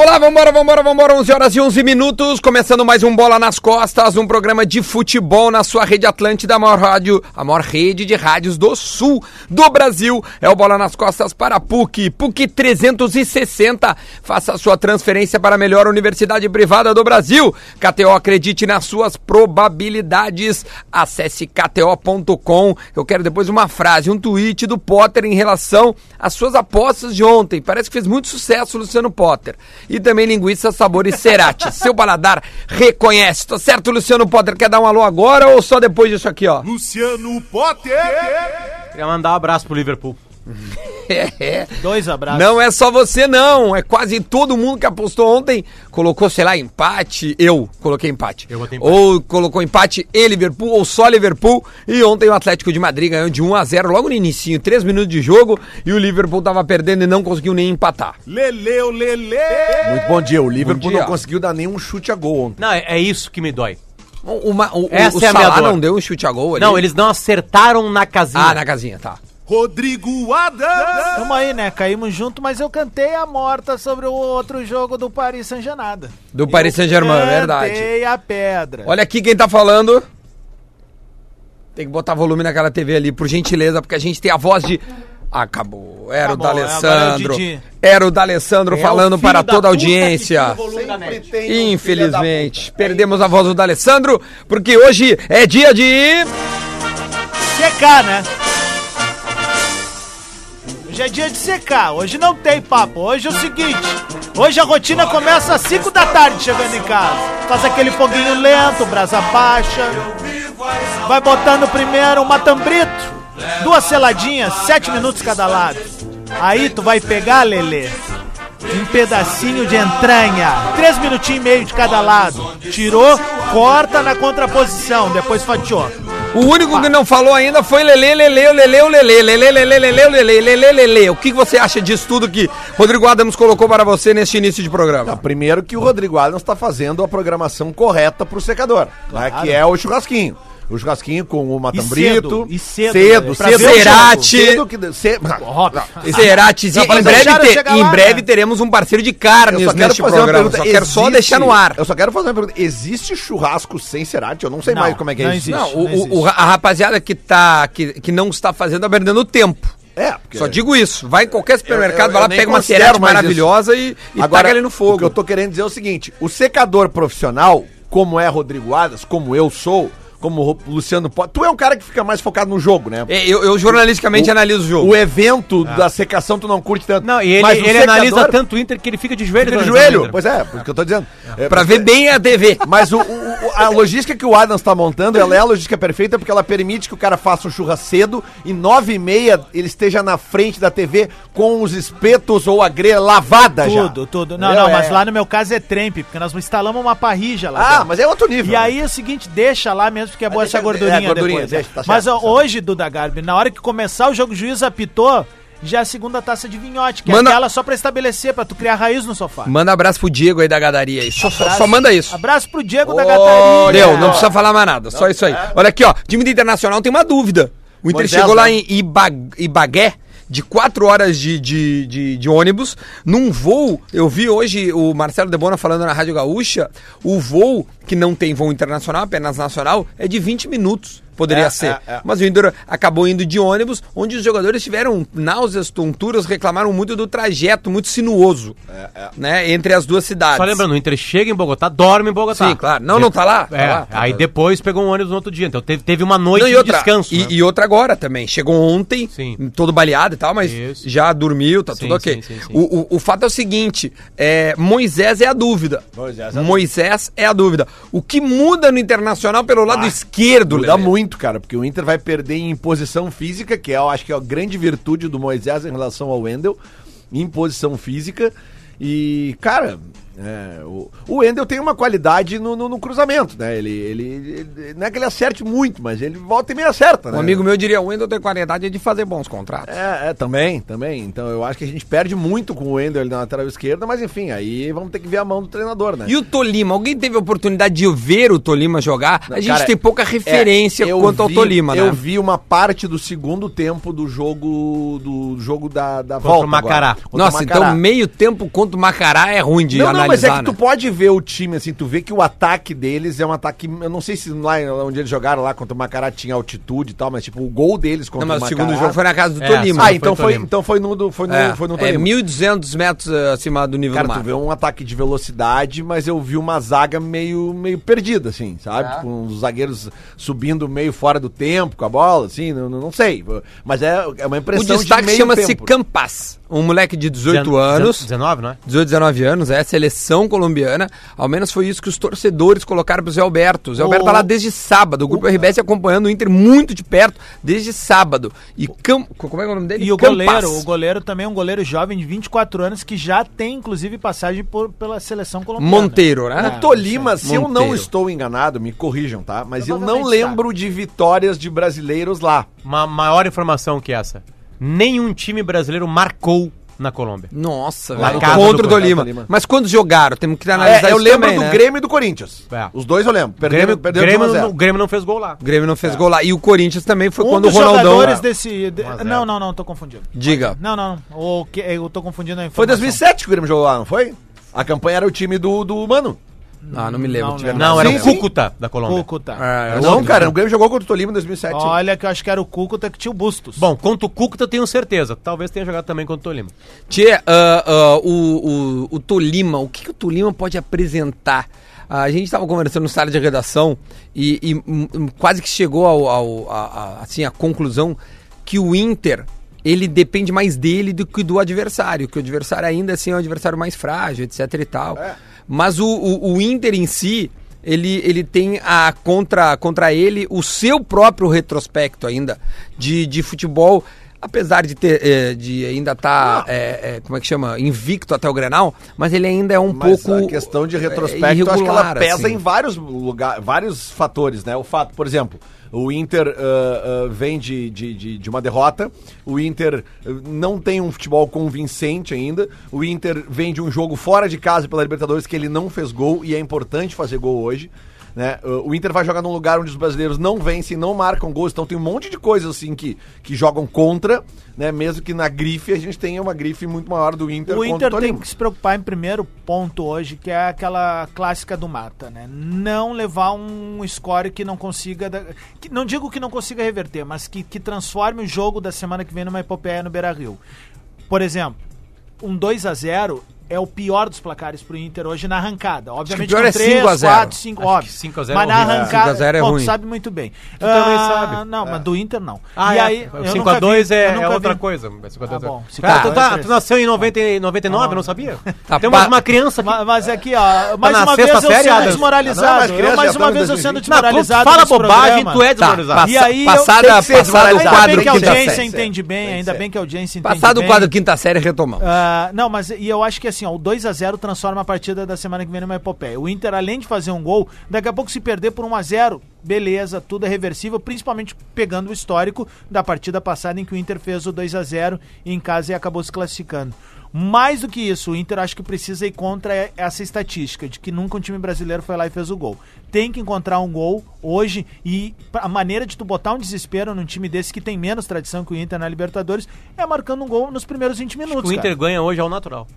Vamos lá, vambora, vambora, vambora. 11 horas e 11 minutos. Começando mais um Bola nas Costas, um programa de futebol na sua rede Atlântida, a maior rádio, a maior rede de rádios do sul do Brasil. É o Bola nas Costas para a PUC. PUC 360. Faça a sua transferência para a melhor universidade privada do Brasil. KTO, acredite nas suas probabilidades. Acesse kto.com. Eu quero depois uma frase, um tweet do Potter em relação às suas apostas de ontem. Parece que fez muito sucesso Luciano Potter e também linguiça sabores Cerati. Seu paladar reconhece. Tá certo, Luciano Potter? Quer dar um alô agora ou só depois disso aqui, ó? Luciano Potter! Queria mandar um abraço pro Liverpool. É. Dois abraços. Não é só você, não. É quase todo mundo que apostou ontem. Colocou, sei lá, empate. Eu coloquei empate. Eu empate. Ou colocou empate e Liverpool, ou só Liverpool. E ontem o Atlético de Madrid ganhou de 1 a 0 logo no inicinho, 3 minutos de jogo. E o Liverpool tava perdendo e não conseguiu nem empatar. Leleu, Lele! Muito bom dia. O Liverpool dia. não conseguiu dar nenhum chute a gol ontem. Não, é, é isso que me dói. O, uma- o, Essa o é a minha Salah dor. não deu um chute a gol ali? Não, eles não acertaram na casinha. Ah, na casinha, tá. Rodrigo Adams! Tamo aí, né? Caímos junto, mas eu cantei a morta sobre o outro jogo do Paris Saint-Germain. Do Paris Saint-Germain, é verdade. Cantei a pedra. Olha aqui quem tá falando. Tem que botar volume naquela TV ali, por gentileza, porque a gente tem a voz de. Acabou. Era Acabou, o agora é o D'Alessandro. Didi. Era o D'Alessandro É falando o para da toda a audiência. net. Infelizmente, perdemos a voz do D'Alessandro, porque hoje é dia de. Secar, né? Hoje é dia de secar. Hoje não tem papo. Hoje é o seguinte. Hoje a rotina começa às 5 da tarde chegando em casa. Faz aquele foguinho lento, brasa baixa. Vai botando primeiro um matambrito. Duas seladinhas, 7 minutos cada lado. Aí tu vai pegar, Lelê, um pedacinho de entranha. Três minutinhos e meio de cada lado. Tirou, corta na contraposição, depois fatiou. O único que não falou ainda foi Lele, Lele, Lele, Lele, Lele, Lele, Lele, Lele, Lele, Lele. O que você acha disso tudo que Rodrigo Adams colocou para você neste início de programa? Primeiro que o Rodrigo Adams está fazendo a programação correta pro secador, né, que é o churrasquinho. O churrasquinho com o matambrito. E cedo, cedo, né? cedo. Pra ver o Cerati. Cedo que... Ce... Óbvio. Ceratizinho, Não, em breve, te- em né? teremos um parceiro de carnes Eu só neste fazer uma programa. pergunta. Só quero só existe- deixar no ar. Eu só quero fazer uma pergunta. Existe churrasco sem Cerati? Eu não sei Não, mais como é que é isso. existe. Não, o- não o, a rapaziada que, tá, que, que não está fazendo tá perdendo tempo. É, porque... Só digo isso. Vai em qualquer supermercado, eu- vai lá, eu pega uma cerete maravilhosa e, e Agora, taca ele no O que fogo. eu tô querendo dizer é o seguinte: o secador profissional, como é Rodrigo Adas, como eu sou, como o Luciano pode. Tu é um cara que fica mais focado no jogo, né? É, Eu, eu jornalisticamente O- analiso o jogo. O evento da secação tu não curte tanto. Não, e ele, ele secador analisa tanto o Inter que ele fica de joelho. fica de joelho. Pois é, por isso que eu tô dizendo. É, Pra ver bem a TV. Mas o, o- a logística que o Adams tá montando, ela é a logística perfeita porque ela permite que o cara faça um churras cedo e nove e meia ele esteja na frente da TV com os espetos ou a grelha lavada já. Tudo, tudo. Não, Entendeu? não, mas É. lá no meu caso é trempe, porque nós instalamos uma parrija lá. Ah, dentro. mas é outro nível. E aí é o seguinte, deixa lá mesmo, porque é boa essa gordurinha, é, gordurinha, depois. deixa, tá Mas certo, tá certo. hoje, Duda Garbi, na hora que começar o jogo, o juiz apitou, já é a segunda taça de vinhote, que Manda- é aquela só pra estabelecer, pra tu criar raiz no sofá. Manda abraço pro Diego aí da gadaria aí. Só, só, Abraço- só manda isso. Abraço pro Diego da Ô, Gataria. Deu, não precisa falar mais nada, só isso aí. Olha aqui, ó, time do Internacional tem uma dúvida. O Inter Moisés, chegou lá né? em Iba- Ibagué, de quatro horas de, de, de, de ônibus, num voo, eu vi hoje o Marcelo Debona falando na Rádio Gaúcha, o voo, que não tem voo internacional, apenas nacional, é de 20 minutos. Poderia É, ser. é, é. Mas o Inter acabou indo de ônibus, onde os jogadores tiveram náuseas, tonturas, reclamaram muito do trajeto, muito sinuoso, né, entre as duas cidades. Só lembrando, o Inter chega em Bogotá, dorme em Bogotá. Sim, claro. Não, não tá lá? Tá É, lá, tá aí lá. depois pegou um ônibus no outro dia. Então teve, teve uma noite Não, e de outra, descanso. E, né? e outra agora também. Chegou ontem, Sim. todo baleado e tal, mas Isso. já dormiu, tá Sim, tudo ok. sim, sim, sim. O, o, o fato é o seguinte: é, Moisés é a dúvida. Moisés é a Moisés é a dúvida. O que muda no internacional pelo lado Ah, esquerdo, Muda Lelê? muito, cara, porque o Inter vai perder em posição física, que é, eu acho que é a grande virtude do Moisés em relação ao Wendel, em posição física. E, cara, É, o, o Wendel tem uma qualidade no, no- no cruzamento, né? Ele, ele, ele- Não é que ele acerte muito, mas ele volta e meio acerta, né? Um amigo meu diria, o Wendel tem qualidade de fazer bons contratos. É, é, também, também. Então eu acho que a gente perde muito com o Wendel ali na lateral esquerda, mas enfim, aí vamos ter que ver a mão do treinador, né? E o Tolima? Alguém teve a oportunidade de ver o Tolima jogar? a gente Cara, tem pouca referência é, eu quanto ao vi- Tolima, né? Eu vi uma parte do segundo tempo do jogo do jogo da, da Contra volta. o Macará. agora. Contra o Nossa, Macará. então meio tempo contra o Macará é ruim de não, não, analisar, é que tu né? pode ver o time, assim, tu vê que o ataque deles é um ataque. Eu não sei se lá onde eles jogaram lá contra o Macará tinha altitude e tal, mas tipo, o gol deles contra Não, mas o o Macará. segundo jogo foi na casa do É, Tolima. Ah, Foi então foi, Tolima. então foi no, do- foi no, É, foi no é Tolima. 1.200 metros eh, acima do nível Cara, do tu mar. vê um ataque de velocidade, mas eu vi uma zaga meio, meio perdida, assim, sabe? É. Tipo, uns zagueiros subindo meio fora do tempo com a bola, assim, não, não sei. Mas é, é uma O impressão destaque meio chama-se. Campas, um moleque de 18 anos. 19, não é? 18, 19 anos, é a seleção colombiana. Ao menos foi isso que os torcedores colocaram pro Zé Alberto. O Zé Alberto O- tá lá desde sábado. O grupo RBS acompanhando o Inter muito de perto desde sábado. E Cam... como é é o nome dele? E o Campas. goleiro, o goleiro também é um goleiro jovem de 24 anos que já tem, inclusive, passagem por, pela seleção colombiana. Monteiro, né? É. O Tolima, se eu não Monteiro. estou enganado, me corrijam, tá? Mas eu não Provavelmente lembro de vitórias de brasileiros lá. Uma maior informação que essa. Nenhum time brasileiro marcou na Colômbia. Nossa, velho. Contra do o. Tolima. Mas quando jogaram? Temos que analisar É, eu lembro também, do né? Grêmio e do Corinthians. É. Os dois eu lembro. Perdemos, Grêmio, perdemos Grêmio, de 1 a não, 0. o Grêmio não fez gol lá. O Grêmio não fez gol lá. E o Corinthians também foi Um quando o Ronaldão... jogadores desse... de- não, não, não, tô confundindo. Diga. Não, não, não. O que, eu tô confundindo a Foi informação. 2007 que o Grêmio jogou lá, não foi? A campanha era o time do, do Mano. Ah, não me lembro. Não tiver lembro. Não, era Sim, o sim. Cúcuta da Colômbia. Cúcuta. É, eu não, lembro. cara, o Grêmio jogou contra o Tolima em 2007. Olha que eu acho que era o Cúcuta que tinha o Bustos. Bom, contra o Cúcuta eu tenho certeza. Talvez tenha jogado também contra o Tolima. Tchê, ah, ah, o, o, o Tolima, o que, que o Tolima pode apresentar? Ah, a gente estava conversando no sala de redação e, e, hum, quase que chegou ao, ao- a, a- assim, à conclusão que o Inter ele depende mais dele do que do adversário, que o adversário ainda assim é um adversário mais frágil, etc e tal. Mas o, o, o Inter em si, ele, ele tem a contra, contra ele o seu próprio retrospecto ainda de, de futebol apesar de ter eh, de ainda estar como é que chama invicto até o Grenal mas ele ainda é um Mas pouco a questão de retrospecto, acho que ela pesa assim. em vários lugares, vários fatores, né? O fato, por exemplo, o Inter ah, ah, vem de, de, de, de uma derrota, o Inter ah, não tem um futebol convincente ainda, o Inter vem de um jogo fora de casa pela Libertadores que ele não fez gol e é importante fazer gol hoje. Né? O Inter vai jogar num lugar onde os brasileiros não vencem, não marcam gols, então tem um monte de coisas assim que, que jogam contra, né? Mesmo que na grife a gente tenha uma grife muito maior do Inter O Inter tem Tolima. que se preocupar em primeiro ponto hoje, que é aquela clássica do mata, né? Não levar um score que não consiga. que, não digo que não consiga reverter, mas que, que transforme o jogo da semana que vem numa epopeia no Beira Rio. Por exemplo, um 2 a 0 é o pior dos placares pro Inter hoje na arrancada. Obviamente pior com é 5 a 0. 4, 5, Acho óbvio. que 5 a 0 mas é na horrível. arrancada, 5 a 0 é bom, tu ruim. sabe muito bem. Tu também sabe. Não, mas do Inter não. Ah, e é. aí, o eu 5 nunca a 2 vi- eu é, é outra vi- coisa. 5 a 2 Ah, é- bom. Cara, tu, 5 a tá, 2 tu nasceu em 90, e 99, Ah. não sabia? Tá, Tem mais pa- uma criança Mas aqui, ó, mais na uma vez eu série, sendo desmoralizado. Não, mais uma tá vez eu sendo 2020. Não, quando tu desmoralizado. fala bobagem, tu é Tá, desmoralizado. E aí, passada, o quadro bem que a audiência entende bem, ainda bem que a audiência entende Passado o bem. quadro quinta série, retomamos. Ah, não, mas e eu acho que assim, ó, o 2x0 transforma a partida da semana que vem numa epopeia. O Inter, além de fazer um gol, daqui a pouco se perder por 1x0, beleza, tudo é reversível, principalmente pegando o histórico da partida passada em que o Inter fez o 2x0 em casa e acabou se classificando. Mais do que isso, o Inter acho que precisa ir contra essa estatística de que nunca um time brasileiro foi lá e fez o gol. Tem que encontrar um gol hoje e a maneira de tu botar um desespero num time desse que tem menos tradição que o Inter na Libertadores é marcando um gol nos primeiros 20 minutos. O Inter cara. ganha hoje ao natural.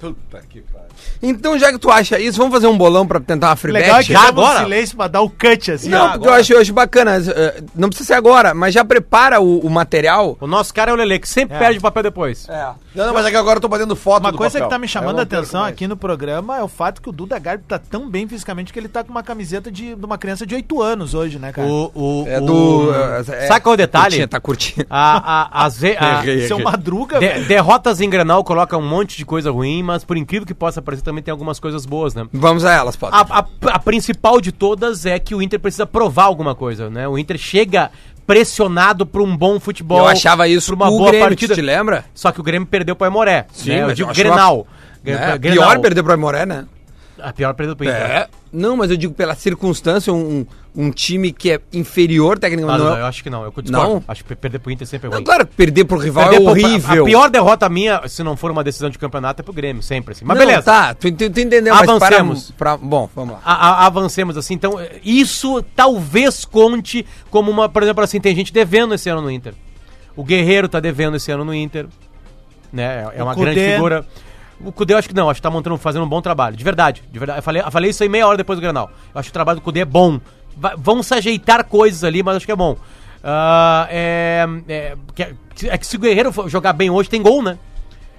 Puta que pariu. Então, já que tu acha isso, vamos fazer um bolão pra tentar uma free Legal é bet? que Já agora? silêncio pra dar o cut assim. Não, porque eu acho, eu acho bacana. eh, Não precisa ser agora, mas já prepara o, o material. O nosso cara é o Lele, que sempre É. perde o papel depois. É. Não, não, mas é que agora eu tô batendo foto Uma do coisa papel. que tá me chamando Eu a não perco atenção mais. aqui no programa é o fato que o Duda Garbi tá tão bem fisicamente que ele tá com uma camiseta de, de uma criança de 8 anos hoje, né, cara? O, o, É o- do. eh, é- Sabe qual é o detalhe? Curtinha, tá curtindo. A, a, as ve- a- Errei. Seu Madruga, de- velho. derrotas em Granal colocam um monte de coisa ruim, mas por incrível que possa parecer, também tem algumas coisas boas, né? Vamos a elas, Potter. A, a- a principal de todas é que o Inter precisa provar alguma coisa, né? O Inter chega pressionado por um bom futebol. eu achava isso por uma boa Grêmio, partida. te lembra? Só que o Grêmio perdeu para Aimoré. Sim, né? Eu digo eu acho Grenal. Né? Grenal. Pior perder pro Aimoré, né? A pior perda pro Inter. É. Não, mas eu digo pela circunstância, um, um time que é inferior tecnicamente. não, Não, eu acho que não. Eu discordo. Não? Acho que perder pro Inter sempre é não, ruim. claro que perder pro rival Perder é pro- horrível. A pior derrota minha, se não for uma decisão de campeonato, é pro Grêmio, sempre assim. Mas Não, beleza. Tá, tu, tu, tu entendeu, Avancemos. para, Bom, vamos lá. A- a- avancemos assim. Então, isso talvez conte como uma, por exemplo, assim, tem gente devendo esse ano no Inter. O Guerreiro tá devendo esse ano no Inter. Né? É O uma grande figura. O Cudê eu acho que não, acho que tá montando, fazendo um bom trabalho. De verdade, de verdade. Eu falei, eu falei isso aí meia hora depois do Granal. Eu acho que o trabalho do Cudê é bom. Vão se ajeitar coisas ali, mas acho que é bom. Ah, é, é, que- é que se o Guerreiro jogar bem hoje, tem gol, né?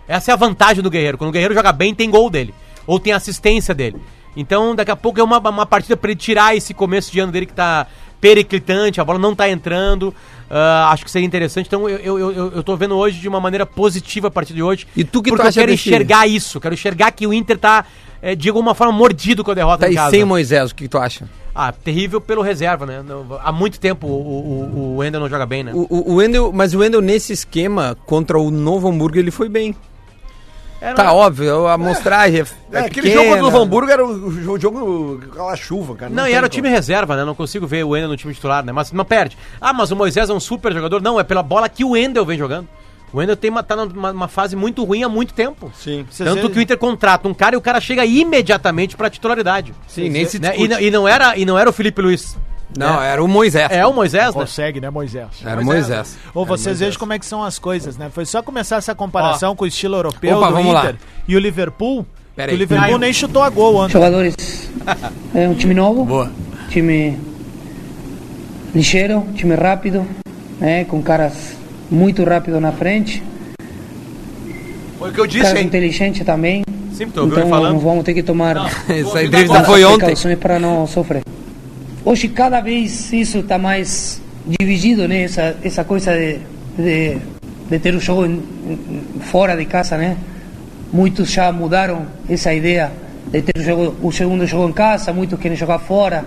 Essa é a vantagem do Guerreiro. Quando o Guerreiro joga bem, tem gol dele. Ou tem assistência dele. Então, daqui a pouco é uma, uma partida pra ele tirar esse começo de ano dele que tá periclitante, a bola não tá entrando. Ah, acho que seria interessante. Então, eu, eu, eu, eu tô vendo hoje de uma maneira positiva a partir de hoje. E tu que tu porque eu acha quero enxergar isso. Quero enxergar que o Inter tá, é, de alguma forma, mordido com a derrota Tá em casa. sem Moisés, o que, tu acha? Ah, terrível pelo reserva, né? Há muito tempo o, o, o Wendel não joga bem, né? O, o, o Wendel, mas o Wendel nesse esquema contra o Novo Hamburgo ele foi bem. É, Tá não- óbvio, a amostragem é, É, é aquele pequena. jogo contra o Novo Hamburgo era o, o jogo com a chuva, cara. Não, e tem era o como. time reserva, né? Não consigo ver o Wendel no time titular, né? Mas não perde. Ah, mas o Moisés é um super jogador. Não, é pela bola que o Wendel vem jogando. O Wendel tem uma, tá numa, numa fase muito ruim há muito tempo. Sim. Tanto que o Inter contrata um cara e o cara chega imediatamente pra titularidade. Sim, nem se Né? E, não- e não era, e não era o Felipe Luiz. Não, era o Moisés. É o Moisés, né? Consegue, né, Moisés? Era o Moisés. Ou Era o vocês Moisés. vejam como é que são as coisas, né? Foi só começar essa comparação com o estilo europeu Opa, do vamos lá. Inter e o Liverpool. Pera o aí. Liverpool nem chutou a gol ontem. jogadores. É um time novo, Boa. time ligeiro, time rápido, né, com caras muito rápidos na frente, Foi o que eu disse, caras hein? inteligentes também. Sempre tô Então falando. vamos ter que tomar Essa entrevista foi ontem. precauções para não sofrer. Hoje cada vez isso está mais dividido, né? Essa essa coisa de, de, de ter o jogo em- fora de casa, né? Muitos já mudaram essa ideia de ter o, jogo, o segundo jogo em casa, muitos querem jogar fora.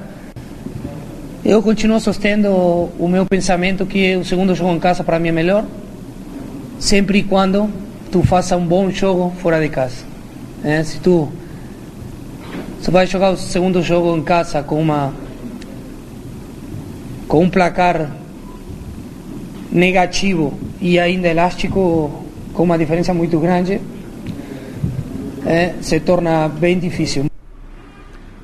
Eu continuo sustendo o meu pensamento que o segundo jogo em casa para mim é melhor, sempre e quando tu faça um bom jogo fora de casa. né? Se tu você vai jogar o segundo jogo em casa com uma com um placar negativo e ainda elástico com uma diferença muito grande, é, se torna bem difícil.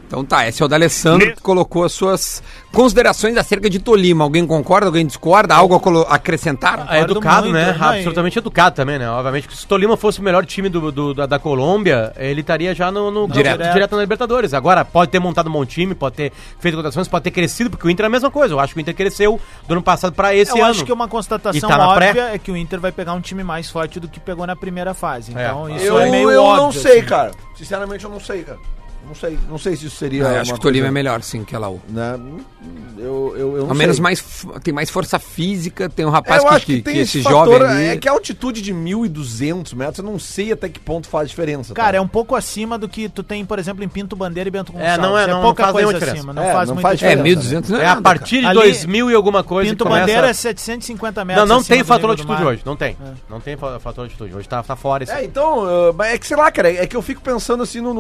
Então tá, esse é o D'Alessandro que colocou as suas considerações acerca de Tolima. Alguém concorda, alguém discorda? Algo a acrescentar? É Concordo educado, muito, né? né? Absolutamente educado também, né? Obviamente que se o Tolima fosse o melhor time do, do- da, da Colômbia, ele estaria já no, no Direto. direto. na Libertadores. Agora, pode ter montado um bom time, pode ter feito contratações, pode ter crescido, porque o Inter é a mesma coisa. Eu acho que o Inter cresceu do ano passado pra esse Eu ano. acho que uma constatação tá óbvia pré? é que o Inter vai pegar um time mais forte do que pegou na primeira fase. É. Então, isso Eu, é meio eu óbvio. não sei, assim. cara. Sinceramente, eu não sei, cara. Não sei. Não sei se isso seria. Ah, eu acho que o Tolima coisa, é melhor, sim, que a Laú. Né? Eu, eu, eu não Ao menos sei. mais, tem mais força física, tem um É, rapaz eu que, acho que, que, tem que esse, esse fator, jovem ali... É que a altitude de 1.200 metros, eu não sei até que ponto faz diferença. tá? Cara, é um pouco acima do que tu tem, por exemplo, em Pinto Bandeira e Bento Gonçalves. não é- não- não pouca faz coisa diferença. acima, não É, faz não faz É, diferença. 1.200 não É a partir de Ali, 2000 e alguma coisa Pinto começa... Bandeira é 750 Não, metros não acima tem fator altitude hoje, não tem. Não tem fa- fator altitude. Hoje tá, tá fora isso. É, então, mas é que sei lá, cara, é que eu fico pensando assim no,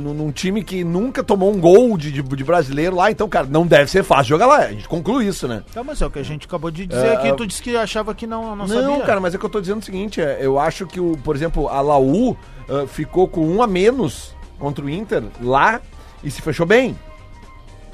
no, num time que nunca tomou um gol de, de, de brasileiro lá, então, cara, não deve ser fácil jogar lá. A gente conclui isso, né? Então, mas é o que a gente acabou de dizer É, aqui. é- Tu disse que achava que não, não, Não, sabia. cara, mas é que eu tô dizendo o seguinte, é, eu acho que, o, por exemplo, a Laú uh, ficou com um a menos contra o Inter lá e se fechou bem.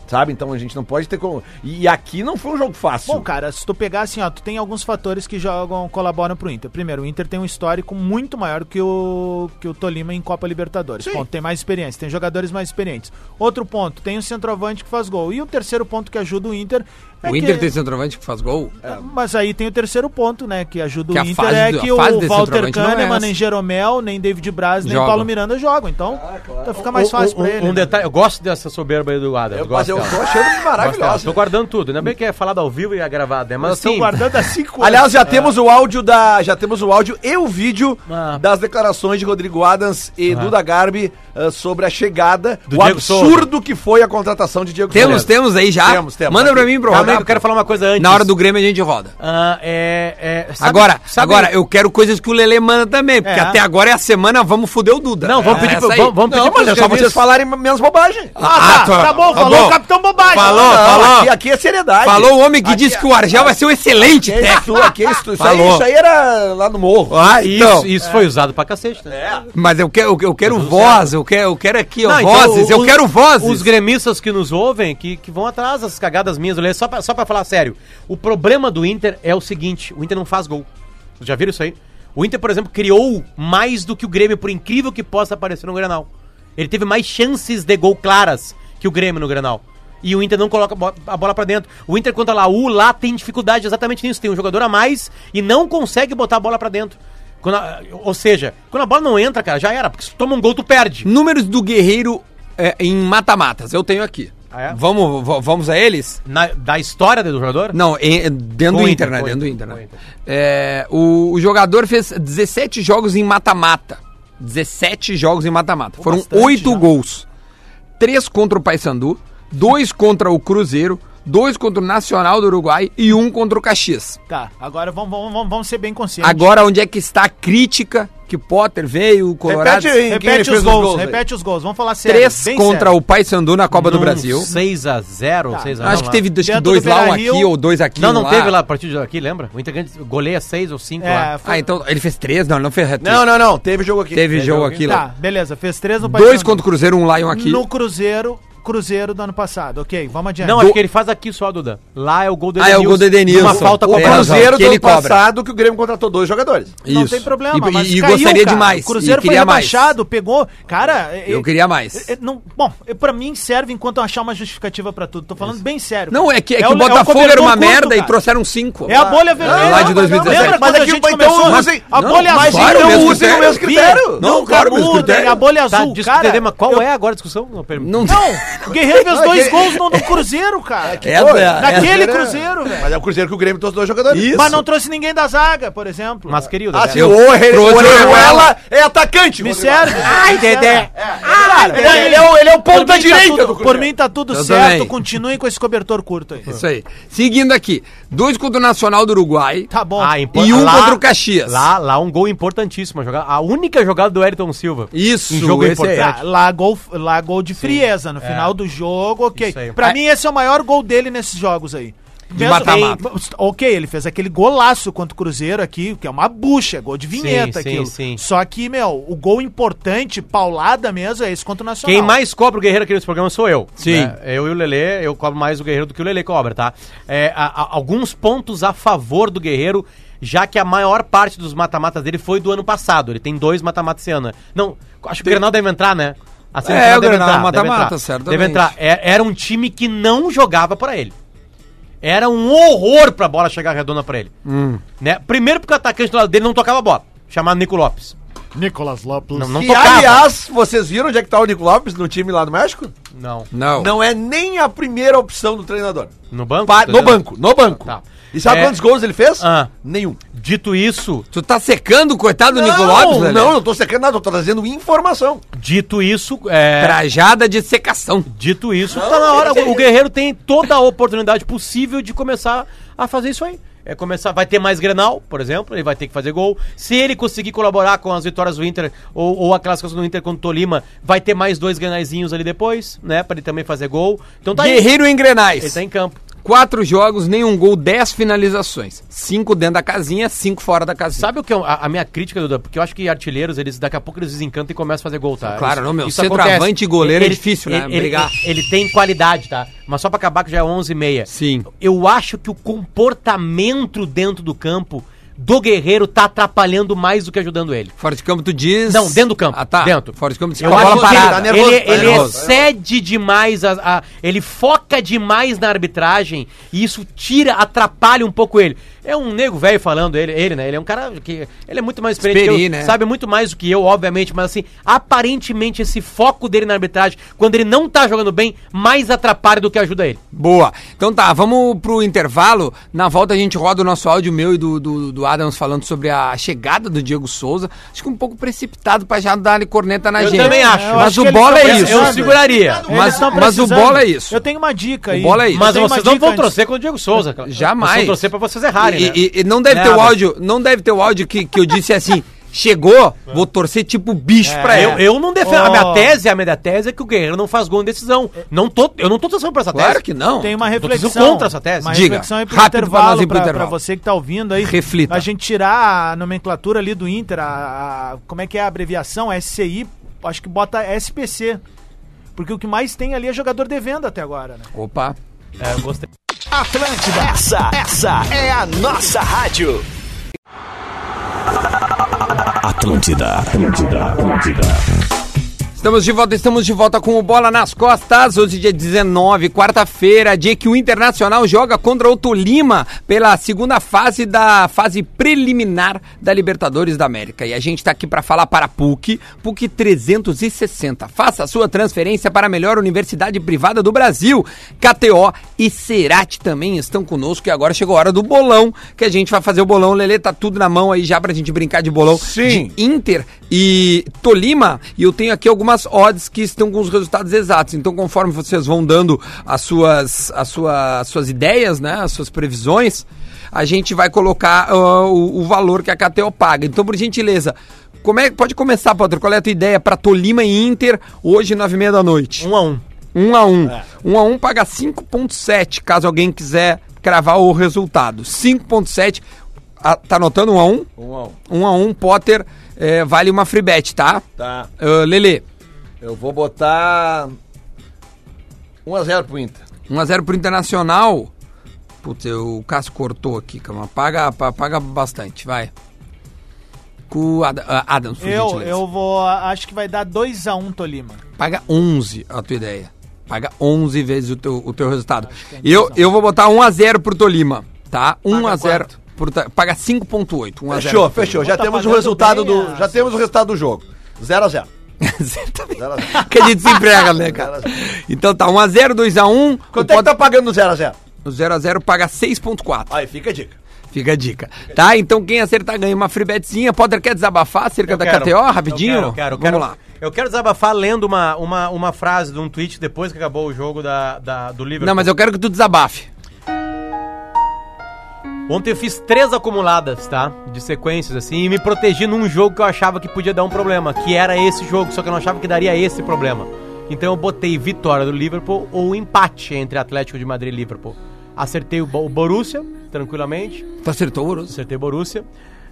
Sabe? Então a gente não pode ter como. E aqui não foi um jogo fácil. Bom, cara, se tu pegar assim, ó, tu tem alguns fatores que jogam, colaboram pro Inter. Primeiro, o Inter tem um histórico muito maior que o, que o Tolima em Copa Libertadores. Sim. Ponto, tem mais experiência, tem jogadores mais experientes. Outro ponto, tem o centroavante que faz gol. E o terceiro ponto que ajuda o Inter é o Inter que... tem centroavante que faz gol? Mas aí tem o terceiro ponto, né, que ajuda Que o Inter fase é que a o Walter é Kahneman, essa. nem Jeromel, nem David Braz, nem Joga. Paulo Miranda jogam. Então, então fica mais Um- fácil um, pra ele. Um né? detalhe, eu gosto dessa soberba aí do Adams. Eu- gosto eu tô achando maravilhosa. Tô guardando tudo. Ainda bem que é falado ao vivo e é gravado, né? Mas Estão assim. guardando há cinco anos. Aliás, já temos o áudio da. Já temos o áudio e o vídeo Ah. das declarações de Rodrigo Adams e Duda Garbi ah, sobre a chegada, Do o Diego absurdo que foi a contratação de Diego Temos, Souza. temos aí já? Temos, temos. Manda pra mim, pro Calma eu quero falar uma coisa antes. Na hora do Grêmio a gente roda. Ah, é, é, sabe- agora, sabe- agora, eu quero coisas que o Lele manda também, porque É. até agora é a semana, vamos foder o Duda. Não, vamos É pedir vamos- vamos pedir Não, mas é só vocês falarem menos bobagem. Ah, tá, tá bom, falou o Capitão Bobagem. Falou, Não, falou. Aqui, aqui é seriedade. Falou o homem que Aqui disse é- que o Argel vai ser um excelente Aqui é técnico. isso, aqui é isso. Isso aí, Falou. isso aí era lá no morro. Ah, então. Isso, isso foi usado pra cacete, né? É. Mas eu quero, eu quero voz, eu quero, eu quero aqui, ó, Não, então, vozes, eu os- quero vozes. Os gremistas que nos ouvem, que, que vão atrás das cagadas minhas, só pra, só pra falar sério. O problema do Inter é o seguinte: o Inter não faz gol. Vocês já viram isso aí? O Inter, por exemplo, criou mais do que o Grêmio, por incrível que possa parecer no Grenal. Ele teve mais chances de gol claras que o Grêmio no Grenal. E o Inter não coloca a bo- a bola pra dentro. O Inter contra a Laú lá tem dificuldade exatamente nisso. Tem um jogador a mais e não consegue botar a bola pra dentro. A- ou seja, quando a bola não entra, cara, já era. Porque se tu toma um gol, tu perde. Números do Guerreiro é, em mata-matas, eu tenho aqui. Ah, é? Vamos, vamos a eles? Na- da história do jogador? Não, em- dentro Com do o Inter, Inter, né? Dentro do Inter, né? Inter. É, o, o jogador fez 17 jogos em mata-mata. 17 jogos em mata-mata. Foram bastante 8 já. gols. 3 contra o Paysandu, 2 contra o Cruzeiro, 2 contra o Nacional do Uruguai e 1 contra o Caxias. Tá, agora vamos, vamos, vamos, ser bem conscientes. Agora, onde é que está a crítica que Potter veio, o Colorado... Repete repete os os gols, gols aí? repete os gols. Vamos falar sério. 3 bem contra sério. o Paysandu na Copa do Brasil. 6x0, Tá. 6x0. Acho que teve acho que dois do lá, um aqui ou dois aqui. Não, um não teve lá a partir de aqui, lembra? O Inter ganha- goleia 6 ou 5 É, lá. foi- Ah, então ele fez três? Não, ele não fez hat Não, não, não. Teve jogo aqui. Teve jogo jogo aqui Tá, lá. beleza. Fez três no Dois Paysandu. contra o Cruzeiro, um lá e um aqui. No Cruzeiro, Cruzeiro do ano passado. Ok, vamos adiante. Não, Do- acho que ele faz aqui só, Duda. Lá é o gol do Ah, é o gol do Edenilson. Uma falta O cobrada. Cruzeiro que do ele ano cobra. passado que o Grêmio contratou dois jogadores. Não Isso. tem problema, E, mas e caiu, gostaria cara. de mais. O Cruzeiro e foi queria mais. rebaixado, pegou... Cara... Eu é- queria mais. é- não, bom, é- pra mim serve enquanto eu achar uma justificativa pra tudo. Tô falando bem sério. Não, é que, é que o- o Botafogo era cobertor uma curto, merda e cara. trouxeram cinco. É a bolha vermelha. lá de 2017. Lembra Mas quando a aqui, gente então, começou? usem- a Não, bolha mas azul. claro, então usem o critério. mesmo critério. Não, claro, o mesmo critério. a bolha Tá, azul, desculpa, cara. Qual eu- é agora a discussão? Não, Não, o Guerreiro fez Não, dois gols no, no Cruzeiro, cara. Pô, é a- Naquele Cruzeiro é- Cruzeiro, velho. Mas é o Cruzeiro que o Grêmio trouxe dois jogadores. Isso. Mas não trouxe ninguém da zaga, por exemplo. Mas, querido, Ah, é- sim, Eu o Orejuela é atacante. Me serve. Ai, Dedé. Ele é, é o, ele é o por ponta mim tá direita tudo- do Por Cruzeiro. mim tá tudo certo, continuem com esse cobertor curto aí. Isso aí. Seguindo aqui. Dois contra o Nacional do Uruguai. Tá bom. Ah, E um lá- contra o Caxias. Lá, lá um gol importantíssimo. a jogada- A única jogada do Ayrton Silva. Isso, Em jogo importante. Tá, lá, gol, lá gol de frieza no final do jogo, ok. Pra mim esse é o maior gol dele nesses jogos aí. De mata-mata. Ok, ele fez aquele golaço contra o Cruzeiro aqui, que é uma bucha, gol de vinheta Sim, aquilo. sim, sim. Só que, meu, o gol importante, paulada mesmo, é esse contra o Nacional. Quem mais cobra o Guerreiro aqui nesse programa sou eu. Sim. né? Eu e o Lelê, eu cobro mais o Guerreiro do que o Lelê cobra, tá? É, a- a- alguns pontos a favor do Guerreiro, já que a maior parte dos mata-matas dele foi do ano passado. Ele tem dois mata-matas esse ano. né? Não, acho que o Grenal deve entrar, né? A É, semifinal o deve Grenal entrar, deve mata-mata, certamente. Deve entrar. É- Era um time que não jogava pra ele. Era um horror pra bola chegar redonda pra ele. Hum. Né? Primeiro porque o atacante do lado dele não tocava bola, chamado Nico Lopes. Nicolas Lopes. Não, não E tocava. aliás, vocês viram onde é que tá o Nico Lopes no time lá do México? Não. Não. Não é nem a primeira opção do treinador. No banco? Pa- no banco, no banco. Tá. E sabe É. quantos gols ele fez? Ah. Nenhum. Dito isso, Tu tá secando o coitado do Nico não, Lopes, Lelê? não, não tô secando nada, eu tô trazendo informação. dito isso, é, Trajada de secação. dito isso, tá na hora. O Guerreiro tem toda a oportunidade possível de começar a fazer isso aí. É começar, vai ter mais Grenal, por exemplo, ele vai ter que fazer gol. Se ele conseguir colaborar com as vitórias do Inter ou, ou a classificação do Inter contra o Tolima, vai ter mais dois grenaizinhos ali depois, né, Pra ele também fazer gol. Então tá aí. Guerreiro em Grenais. Ele tá em campo. Quatro jogos, nenhum gol, dez finalizações. Cinco dentro da casinha, cinco fora da casinha. Sabe o que é a, a minha crítica, Duda? Porque eu acho que artilheiros, eles daqui a pouco eles desencantam e começam a fazer gol, tá? Claro, não, meu, isso centroavante e goleiro é difícil, né? Ele, Brigar. Ele, ele tem qualidade, tá? Mas só pra acabar que já é 11 e meia. Sim. Eu acho que o comportamento dentro do campo do Guerreiro tá atrapalhando mais do que ajudando ele. Fora de campo, tu diz. Não, dentro do campo. Ah, tá. Dentro. Fora de campo, tu Eu acho que ele, tá nervoso, ele, tá ele excede demais, a, a- ele foca demais na arbitragem e isso tira, atrapalha um pouco ele. É um nego velho falando, ele, ele, né? Ele é um cara que. Ele é muito mais experiente Experi, que eu, né? sabe muito mais do que eu, obviamente, mas assim, aparentemente esse foco dele na arbitragem, quando ele não tá jogando bem, mais atrapalha do que ajuda ele. Boa. Então tá, vamos pro intervalo. Na volta a gente roda o nosso áudio meu e do, do, do Adams falando sobre a chegada do Diego Souza. Acho que um pouco precipitado pra já dar ali corneta na Eu gente. também acho. Eu Mas acho o bola é isso. Eu seguraria. Mas- mas o bola é isso. Eu tenho uma dica aí. O bola é isso. Eu Mas vocês não vão antes. torcer com o Diego Souza, cara. Jamais. Vocês vão torcer pra vocês errarem, E, né? e- e não deve ter Né, o áudio, não deve ter o áudio que, que eu disse assim, chegou, vou torcer tipo bicho pra Eu, ele. eu não defendo. A minha Oh. tese, a minha tese é que o Guerreiro não faz gol em decisão. Não tô, eu não tô torcendo por essa Claro tese. que não. Tem uma reflexão. contra essa tese. Uma Diga. reflexão aí pro Rápido pra nós intervalo, ir pro pra, intervalo. pra você que tá ouvindo aí. Reflita. A gente tirar a nomenclatura ali do Inter, a, a- como é que é a abreviação? SCI, acho que bota SPC. Porque o que mais tem ali é jogador de venda até agora, né? Opa. É, eu gostei. Atlântida, essa, essa é a nossa rádio. Atlântida, Atlântida, Atlântida. Estamos de volta, estamos de volta com o Bola nas Costas. Hoje, dia 19, quarta-feira, dia que o Internacional joga contra o Tolima pela segunda fase da fase preliminar da Libertadores da América. E a gente está aqui para falar para a PUC, PUC 360. Faça a sua transferência para a melhor universidade privada do Brasil. KTO e Cerati também estão conosco. E agora chegou a hora do bolão, que a gente vai fazer o bolão. Lelê, tá tudo na mão aí já pra gente brincar de bolão. Sim. De Inter e Tolima, e eu tenho aqui algumas odds que estão com os resultados exatos. Então, conforme vocês vão dando as suas, as suas, as suas ideias, né, as suas previsões, a gente vai colocar ah, o, o valor que a KTO paga. Então, por gentileza, como é, pode começar, Potter, qual é a tua ideia para Tolima e Inter hoje, nove e meia da noite? Um a um. 1 a 1 1 a 1 paga 5.7, caso alguém quiser cravar o resultado. 5.7. Ah, tá anotando 1 a 1? Um a um. 1 a 1 Potter é, vale uma free bet, tá? Tá. Uh, Lele, Eu vou botar 1x0 pro Inter. 1 a 0 pro Internacional. Putz, o Cássio cortou aqui, calma. Paga, pa- paga bastante, vai. Com o Ad, ah, Adams, Eu, gentileza. eu vou. Acho que vai dar 2x1 Tolima. Paga 11 a tua ideia. Paga 11 vezes o teu, o teu resultado. é Eu, eu vou botar 1 a 0 pro Tolima, tá? 1 a 0 Ta- paga 5.8. 1 a 0 Fechou, fechou. Já Tá temos o resultado bem, do. Já temos o resultado do jogo. 0x0. Exatamente. 0x0. que a gente se emprega, né, cara? Então tá, 1x0, 2x1. Quanto é que tá pagando no 0x0? O 0x0 paga 6.4. Aí, fica a dica. Fica a dica. Tá? Então quem acertar ganha uma free betzinha. Potter quer desabafar acerca Eu da quero. KTO rapidinho? Eu quero, eu quero, eu Vamos quero. lá. Eu quero desabafar lendo uma, uma, uma frase de um tweet depois que acabou o jogo da, da- do Liverpool. Não, mas eu quero que tu desabafe. Ontem eu fiz três acumuladas, tá? De sequências, assim, e me protegi num jogo que eu achava que podia dar um problema, que era esse jogo, só que eu não achava que daria esse problema. Então eu botei vitória do Liverpool ou empate entre Atlético de Madrid e Liverpool. Acertei o, Bo- o Borussia, tranquilamente. Tu acertou, Oroso? Acertei Borussia.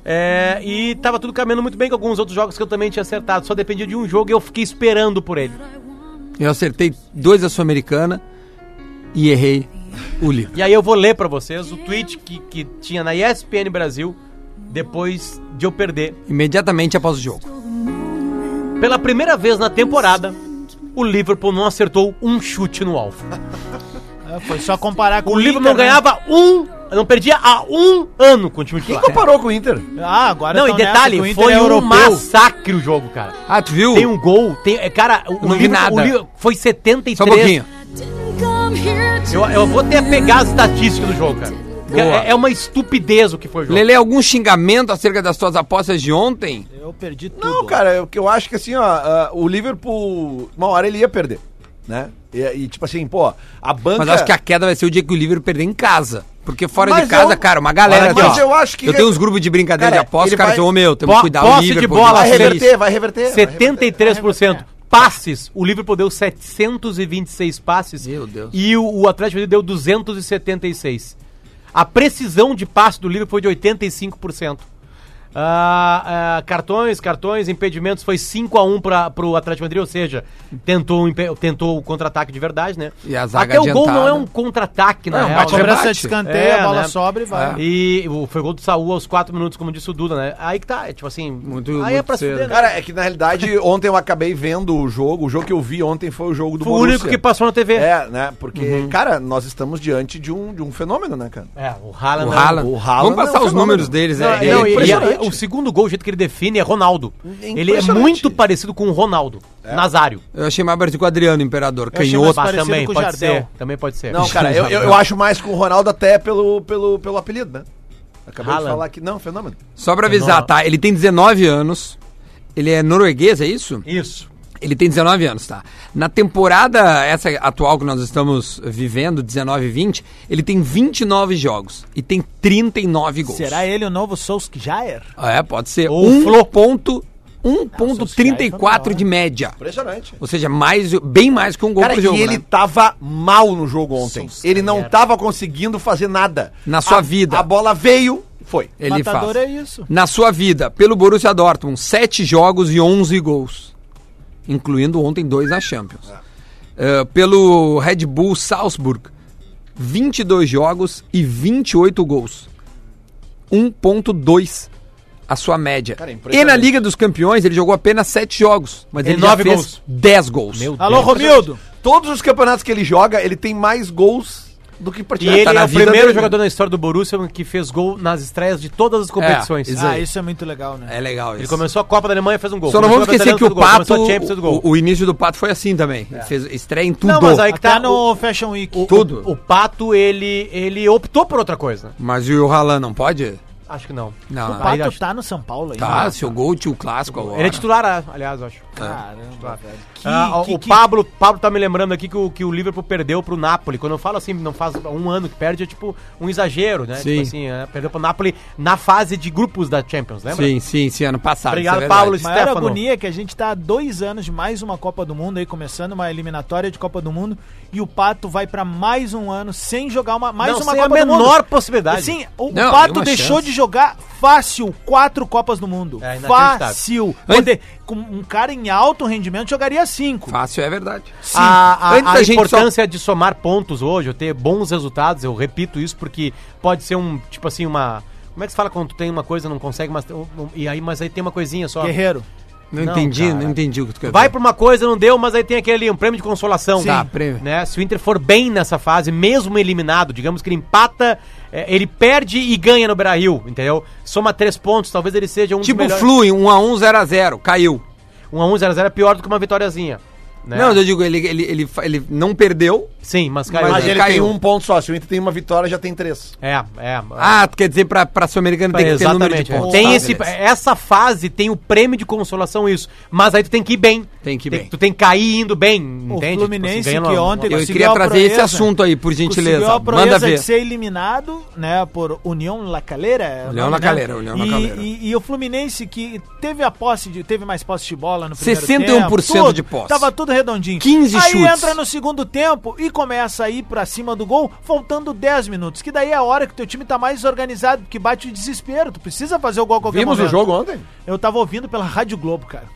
É, e tava tudo caminhando muito bem com alguns outros jogos que eu também tinha acertado. Só dependia de um jogo e eu fiquei esperando por ele. Eu acertei dois da Sul-Americana e errei o livro. E aí eu vou ler pra vocês o tweet que, que tinha na ESPN Brasil depois de eu perder. Imediatamente após o jogo. Pela primeira vez na temporada, o Liverpool não acertou um chute no alvo. É, foi só comparar com O Liverpool Inter, não né? ganhava um. Não perdia há um ano com o time Quem titular. comparou com o Inter? Ah, agora Não, e nessa detalhe, o Inter foi é um europeu. massacre o jogo, cara. Ah, tu viu? Tem um gol, tem, cara, o, Não vi Liverpool- nada. o Liverpool foi 73. Só um pouquinho. Eu, eu vou até pegar as estatísticas do jogo, cara. Boa. É, é uma estupidez o que foi o jogo. Lele, algum xingamento acerca das tuas apostas de ontem? Eu perdi tudo. Não, cara, o que eu acho que assim, ó, ah, o Liverpool, uma hora ele ia perder, né? E, e, tipo assim, pô, a banca. Mas acho que a queda vai ser o dia que o Liverpool perder em casa. Porque fora Mas de casa, eu- cara, uma galera aqui, mas ó. eu acho que- tenho uns grupos de brincadeira Cara, de aposta, ele os caras vai- dizem, ô meu, temos que cuidar posse o de Liverpool. bola, vai vai ser reverter, vai reverter. vai reverter. 73%. Passes, o Liverpool deu 726 passes. E o, o Atlético deu 276. A precisão de passe do Liverpool foi de 85%. Ah, ah, cartões, cartões, impedimentos foi 5x1 para pro Atlético Madrid, ou seja, tentou, tentou o contra-ataque de verdade, né? E a zaga Até o gol adiantada. não é um contra-ataque, na Não, real. bate né? Cobrança rebate. de escanteio, É, a bola né? sobra e vai. E o, foi gol do Saúl aos 4 minutos, como disse o Duda, né? Aí que tá, é tipo assim. Muito- aí é muito pra se cedo. fuder, né? Cara, é que na realidade ontem eu acabei vendo o jogo. O jogo que eu vi ontem foi o jogo do Foi o único que passou na TV. É, né? Porque, cara, nós estamos diante de um, de um fenômeno, né, cara? É, o Haaland. O é Haaland. o Haaland Vamos passar é um os fenômeno. números deles. Não, é, não, é e- impressionante. e o segundo gol, o jeito que ele define, é Ronaldo. É Ele é muito parecido com o Ronaldo. Nazário. Eu achei mais parecido com o Adriano, Imperador. achei Canhoto. mais parecido também, com o pode Jardel. ser. Também pode ser. Não, cara, eu, eu, eu acho mais com o Ronaldo até pelo, pelo, pelo apelido, né? Acabei Haaland. de falar que não, fenômeno. Só pra avisar, tá? Ele tem 19 anos. Ele é norueguês, é isso? Isso. Ele tem 19 anos, tá? Na temporada essa atual que nós estamos vivendo, 19 e 20, ele tem 29 jogos e tem 39 gols. Será ele o novo Solskjaer? Ah, É, pode ser. Ou Um Flo. ponto, Solskjaer 1.34 foi de média. Impressionante. Ou seja, mais, bem mais que um gol Cara, por jogo, e ele né? tava mal no jogo ontem. Solskjaer. Ele não tava conseguindo fazer nada. Na sua A- vida. A bola veio, foi. Ele Matador faz. é isso. Na sua vida, pelo Borussia Dortmund, 7 jogos e 11 gols. Incluindo ontem dois na Champions. Eh, pelo Red Bull Salzburg, 22 jogos e 28 gols. 1.2 a sua média. Cara, e impressionante. na Liga dos Campeões ele jogou apenas 7 jogos, mas Tem ele já fez gols. 10 gols. Meu Alô, Deus. Romildo. Todos os campeonatos que ele joga, ele tem mais gols do que E ele tá na é o vida primeiro dele. jogador na história do Borussia que fez gol nas estreias de todas as competições. Isso Ah, isso é muito legal, né? É legal isso. Ele começou a Copa da Alemanha e fez um gol. Só não vamos esquecer que o Pato, o, o início do Pato foi assim também. Ele fez estreia em tudo. Não, mas aí que Até tá. no O, Fashion Week. o- tudo. O, o Pato, ele, ele optou por outra coisa. Mas e o Haaland não pode? Acho que não. Não, o não. Aí Pato acho- tá no São Paulo ainda. Tá, seu gol tinha o clássico agora. Ele é titular, aliás, acho. Caramba, velho. Que, Ah, que- o que- Pablo, Pablo tá me lembrando aqui que o, que o Liverpool perdeu pro Napoli. Quando eu falo assim, não faz um ano que perde, é tipo um exagero, né? Sim. Tipo assim, é, perdeu pro Napoli na fase de grupos da Champions, lembra? Sim, sim, sim, ano passado. Obrigado, é. Paulo. A agonia é que a gente tá há dois anos de mais uma Copa do Mundo aí, começando uma eliminatória de Copa do Mundo, e o Pato vai pra mais um ano sem jogar uma, mais não, uma sem Copa a do Mundo. menor possibilidade. Assim, o Não, Pato nenhuma deixou chance. de jogar fácil quatro Copas do Mundo. É, fácil. Poder- com um cara em alto rendimento jogaria cinco. Fácil, é verdade. Sim. a, a- a importância de somar pontos hoje, eu ter bons resultados, eu repito isso porque pode ser um, tipo assim, uma... Como é que se fala quando tu tem uma coisa e não consegue, mas, um- um- e aí, mas aí tem uma coisinha só. Guerreiro. Não, Não, entendi, cara. não entendi o que tu quer Vai pra uma coisa, não deu, mas aí tem aquele ali, um prêmio de consolação. Tá, prêmio. Né? Se o Inter for bem nessa fase, mesmo eliminado, digamos que ele empata, é, ele perde e ganha no Beira-Rio, entendeu? Soma três pontos, talvez ele seja um Tipo dos melhores. Flui, 1x1, 0x0, caiu. Um a 1 0 0 é pior do que uma vitóriazinha. Né? Não, eu digo, ele, ele, ele, ele não perdeu. Sim, mas caiu. Mas Mas ele caiu. tem um ponto só. Se o Inter tem uma vitória, já tem três. É, é. Ah, tu quer dizer pra, pra Sul-Americana tem que ter número de Exatamente. é. pontos. Tem Tá, esse, beleza. essa fase tem o prêmio de consolação, isso. Mas aí tu tem que ir bem. Tem que ir bem. Tu tem que cair indo bem, O entende? Fluminense Tipo assim, que uma- ontem Eu queria a trazer esse proeza- assunto aí, por gentileza. Manda ver. de ser eliminado, né, por União La Calera. é o União La né? Calera, União La E- Calera. E, e o Fluminense que teve a posse de, teve mais posse de bola no primeiro 61% tempo, de posse. Tava tudo redondinho. 15 Aí chutes. entra no segundo tempo e começa a ir pra cima do gol, faltando 10 minutos, que daí é a hora que teu time tá mais organizado, que bate o desespero, tu precisa fazer o gol a qualquer Vimos momento. o jogo ontem? Eu tava ouvindo pela Rádio Globo, cara.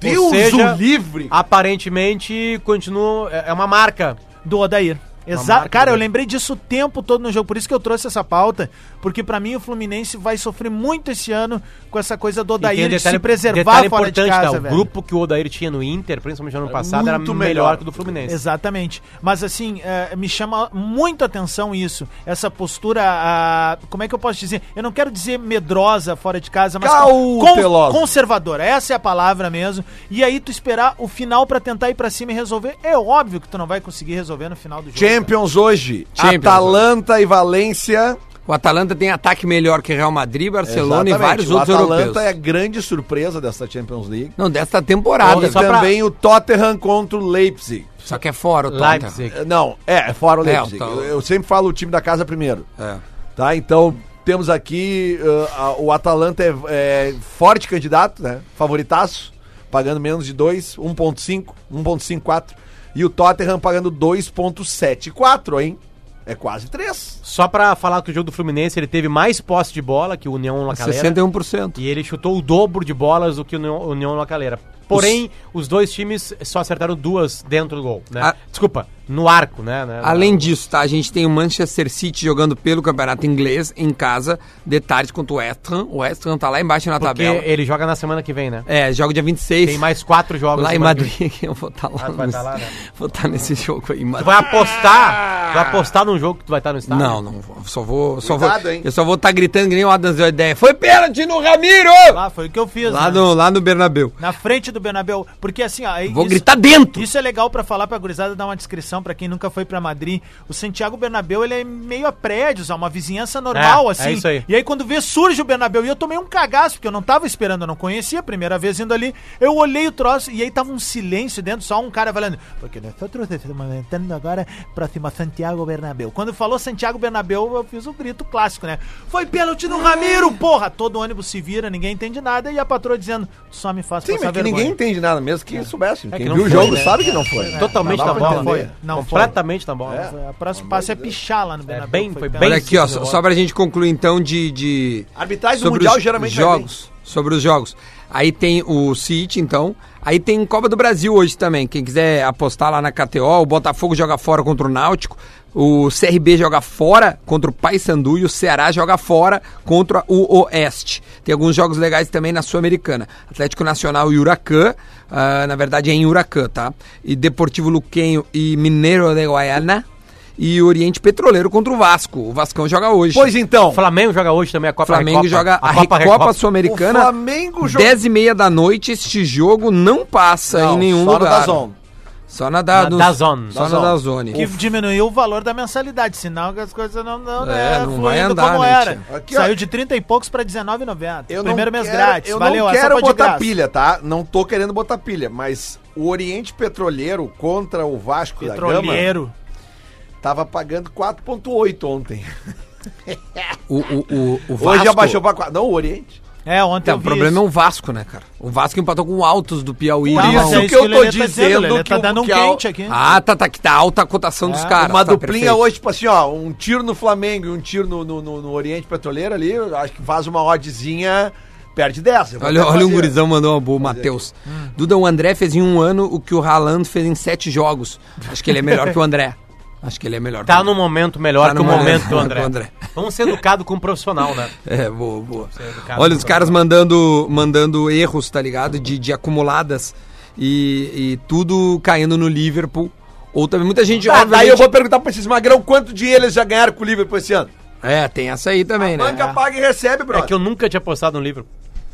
Deus seja, o livre! Aparentemente, continua. É uma marca. do Odair. Uma Exa marca cara, eu lembrei disso o tempo todo no jogo, por isso que eu trouxe essa pauta, porque pra mim o Fluminense vai sofrer muito esse ano com essa coisa do Odair um de detalhe- se preservar fora de importante, casa, tá? O velho. grupo que o Odair tinha no Inter, principalmente no ano passado, era muito melhor melhor. que o do Fluminense. Exatamente. Mas assim, é, me chama muito a atenção isso. Essa postura, ah, como é que eu posso dizer? Eu não quero dizer medrosa fora de casa, mas Cautelosa. conservadora. Essa é a palavra mesmo. E aí tu esperar o final pra tentar ir pra cima e resolver. É óbvio que tu não vai conseguir resolver no final do jogo. Champions hoje. Champions Atalanta e Valência. O Atalanta tem ataque melhor que Real Madrid, Barcelona e Exatamente. vários o outros Atalanta europeus. é a grande surpresa dessa Champions League. Não, desta temporada. e só pra- também o Tottenham contra o Leipzig. Só que é fora o Tottenham. Leipzig. É, Não, é, é fora o É, Leipzig. o Tal- eu, eu sempre falo o time da casa primeiro. É. Tá? Então, temos aqui uh, a- o Atalanta é, é forte candidato, né? Favoritaço, pagando menos de 2, 1.5, 1.54. E o Tottenham pagando 2.74, hein? É quase três. Só pra falar que o jogo do Fluminense, ele teve mais posse de bola que o União La Calera. 61%. E ele chutou o dobro de bolas do que o União, União La Calera. Porém, os dois times só acertaram duas dentro do gol, né? Ah. Desculpa, no arco, né? né? Além disso, tá? A gente tem o Manchester City jogando pelo campeonato inglês em casa, detalhes contra o West Ham. O West Ham tá lá embaixo na Porque tabela. ele joga na semana que vem, né? É, joga dia 26. Tem mais quatro jogos. lá em semana que. Madrid. Eu vou estar lá. Ah, vai tá lá, né? Vou estar nesse jogo aí em Tu Madrid. vai apostar? Tu vai apostar num jogo que tu vai estar no estádio? Não, não vou. Só vou. Só Cuidado, vou hein? eu só vou estar gritando que nem o Adams deu a ideia. Foi pênalti no Ramiro! Lá foi o que eu fiz, Lá né? no, lá no Bernabéu. Na frente do Bernabéu. Porque assim, ó. aí Vou isso- gritar dentro! Isso é legal pra falar pra gurizada, dar uma descrição pra quem nunca foi pra Madrid. O Santiago Bernabéu, ele é meio a prédios, é uma vizinhança normal, É, assim. é isso aí. E aí quando vê, surge o Bernabéu. E eu tomei um cagaço, porque eu não tava esperando, eu não conhecia, a primeira vez indo ali. Eu olhei o troço e aí tava um silêncio dentro, só um cara falando, porque nós estamos entrando agora próximo a Santiago Bernabéu. Quando falou Santiago Bernabéu, eu fiz o grito clássico, né? Foi pênalti no Ramiro, porra! Todo ônibus se vira, ninguém entende nada, e a patroa dizendo, só me faz Sim, passar vergonha. Ninguém entende nada mesmo que soubesse. É Quem não viu o foi, jogo né? sabe que não foi. Totalmente Não dá na pra bola. entender. Não foi. Completamente na bola. É, O próximo passo é pichar lá no Bernabéu. bem- foi bem Olha aqui, ó, só, pra gente concluir então de. de Arbitragem do sobre Mundial os geralmente vai jogos. Sobre os jogos. Aí tem o City, então. Aí tem Copa do Brasil hoje também. Quem quiser apostar lá na KTO, o Botafogo joga fora contra o Náutico. O CRB joga fora contra o Paysandu e o Ceará joga fora contra o Oeste. Tem alguns jogos legais também na Sul-Americana. Atlético Nacional e Huracan, ah, na verdade é em Huracan, tá? E Deportivo Luquenho e Mineiro de Guaiana. E Oriente Petroleiro contra o Vasco. O Vascão joga hoje. Pois então, O Flamengo joga hoje também a Copa Flamengo Recopa. joga a, Recopa, Sul-Americana. O Flamengo joga- 10 e meia da noite. Este jogo não passa Não, em nenhum só lugar. Só na da, Na dos- Dazon. Só na Dazone. Que diminuiu o valor da mensalidade, senão que as coisas não, não É, né, não fluindo vai andar, como né, era. Aqui, ó. Saiu de 30 e poucos pra R$19,90. Eu Primeiro não mês quero- grátis. Eu Valeu, não quero botar pilha, tá? Não tô querendo botar pilha, mas o Oriente Petroleiro contra o Vasco da Gama Petroleiro. Tava pagando 4.8 ontem. O, o, o, o Vasco... Hoje abaixou pra 4. Não, o Oriente. É, ontem eu o vi problema é isso. o Vasco, né, cara? O Vasco empatou com o Altos do Piauí. Tá, né, mano? é que eu o tô Lelê tá dizendo Lelê que tá o- dando um quente aqui. Ah, tá, tá, que tá alta a cotação dos É, caras. Uma tá, duplinha perfeito. hoje, tipo assim, ó, um tiro no Flamengo e um tiro no, no, no- no Oriente Petroleiro ali, acho que faz uma oddzinha, perde 10. Eu vou Olha, olha um fazer. gurizão mandou uma boa, o Matheus. Duda, o André fez em um ano o que o Haaland fez em sete jogos. Acho que ele é melhor que o André. Acho que ele é melhor. Tá no momento melhor Tá que o momento André. André. Vamos ser educados com um profissional, né? É, boa, boa. Olha, os caras mandando, mandando erros, tá ligado? De, de acumuladas e, e tudo caindo no Liverpool. Ou também muita gente, daí obviamente... eu vou perguntar pra esses magrão quanto dinheiro eles já ganharam com o Liverpool esse ano. É, tem essa aí também, né? Banca paga e recebe, É brother. que eu nunca tinha apostado no livro.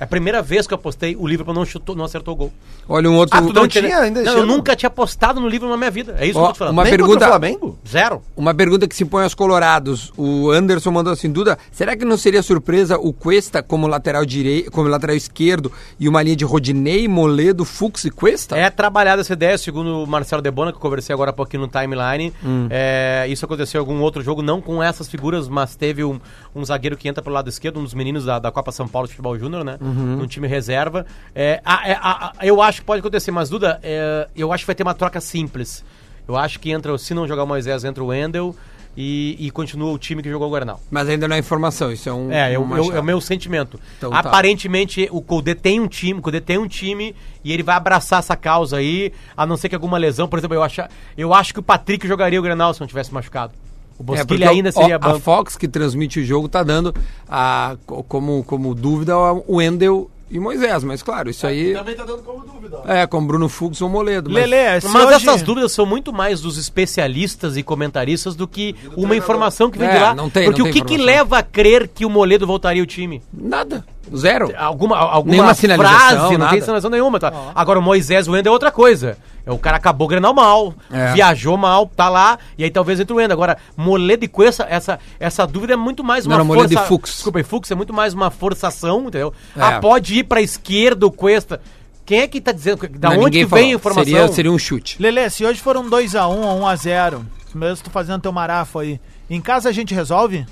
É a primeira vez que eu apostei, o Liverpool não chutou, não acertou o gol. Olha um outro... Ah, tu não tinha ainda Não, eu nunca tinha apostado no livro na minha vida. É isso Ó, que eu tô falando. uma Nem pergunta- Flamengo? Zero. Uma pergunta que se põe aos colorados. O Anderson mandou assim, Duda, será que não seria surpresa o Cuesta como lateral direito, como lateral esquerdo e uma linha de Rodinei, Moledo, Fux e Cuesta? É trabalhada essa ideia, segundo o Marcelo Debona, que eu conversei agora há pouquinho no timeline. É, isso aconteceu em algum outro jogo, não com essas figuras, mas teve um, um zagueiro que entra pelo lado esquerdo, um dos meninos da, da Copa São Paulo de Futebol Júnior, né? No time reserva. É, a- é, a- a- eu acho que pode acontecer, mas Duda, é, eu acho que vai ter uma troca simples. Eu acho que entra, se não jogar o Moisés, entra o Wendel e, e continua o time que jogou o Guarnal. Mas ainda não é informação, isso é um... É, eu, uma eu- chave. é o meu sentimento. Então tá. Aparentemente, o Colde tem um time, o Colde tem um time e ele vai abraçar essa causa aí, a não ser que alguma lesão. Por exemplo, eu acho, eu acho que o Patrick jogaria o Grenal se não tivesse machucado. O É, Bosquilha porque ainda o- seria a banco. Fox, que transmite o jogo, tá dando a, co- como, como dúvida o Wendel e Moisés, mas claro, isso aí Também tá dando como dúvida. ó. é com Bruno Fux ou Moledo. mas- Lelê, Mas hoje- essas dúvidas são muito mais dos especialistas e comentaristas do que uma informação que vem de É, lá. não tem- Porque não o tem que, que leva a crer que o Moledo voltaria ao time? Nada, zero. Alguma, alguma Nenhuma sinalização, frase, não nada. tem sinalização nenhuma. Tá? Agora, o Moisés o Wendel é outra coisa. É, O cara acabou o Grenal mal, É. viajou mal, tá lá, e aí talvez entre o Wendel. Agora, Moledo e Cuesta, essa, essa dúvida é muito mais Não, uma era Moledo força... e Fux. Desculpa, e Fux é muito mais uma forçação, entendeu? É. Ah, pode ir pra esquerda o Cuesta. Quem é que tá dizendo? Da Não, onde vem a informação? Seria, seria um chute. Lelê, se hoje for um 2x1 ou 1x0, mesmo tu fazendo teu marafo aí, em casa a gente resolve?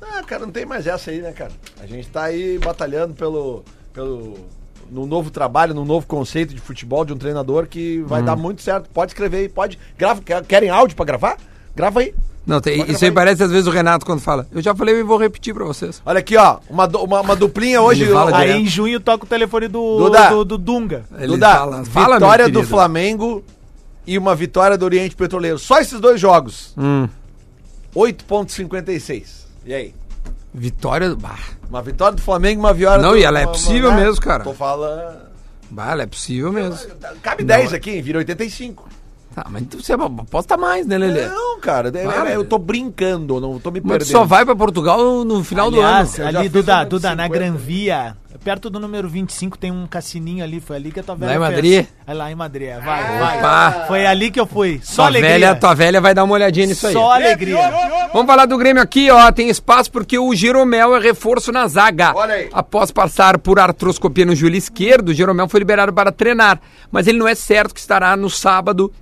Ah, cara, não tem mais essa aí, né, cara? A gente tá aí batalhando pelo. pelo no novo trabalho, no novo conceito de futebol de um treinador que vai dar muito certo. Pode escrever aí, pode. Grava, quer- querem áudio pra gravar? Grava aí. Não, tem, isso aí parece às vezes o Renato quando fala. Eu já falei e vou repetir pra vocês. Olha aqui, ó. Uma, uma, uma duplinha hoje. Ó, Aí direto. em junho toca o telefone do, Duda. do, do Dunga. Ele Duda, fala, fala, vitória do. Flamengo e uma vitória do Oriente Petroleiro. Só esses dois jogos. Hum, 8,56. E aí? vitória do. Bah, Uma vitória do Flamengo e uma vitória Não, do e ela é possível mesmo, cara. Tô falando. bah, é possível mesmo. Cabe 10 aqui, vira 85. Tá, mas você aposta mais, né, Lelê? Não, cara, é- Para. é- eu tô brincando, não tô me Mas perdendo. só vai pra Portugal no final Aliás, do ano. Ali, Duda, Duda, na 50. Gran Via, perto do número 25, tem um cassininho ali. Foi ali que a tua velha Lá em fez. Madrid? É lá em Madrid, é. vai, vai. Opa. Foi ali que eu fui. Só Tua alegria. velha, tua velha vai dar uma olhadinha nisso aí. Só alegria. Vamos falar do Grêmio aqui, ó. Tem espaço porque o Jeromel é reforço na zaga. Olha aí. Após passar por artroscopia no joelho esquerdo, o Jeromel foi liberado para treinar. Mas ele não é certo que estará no sábado.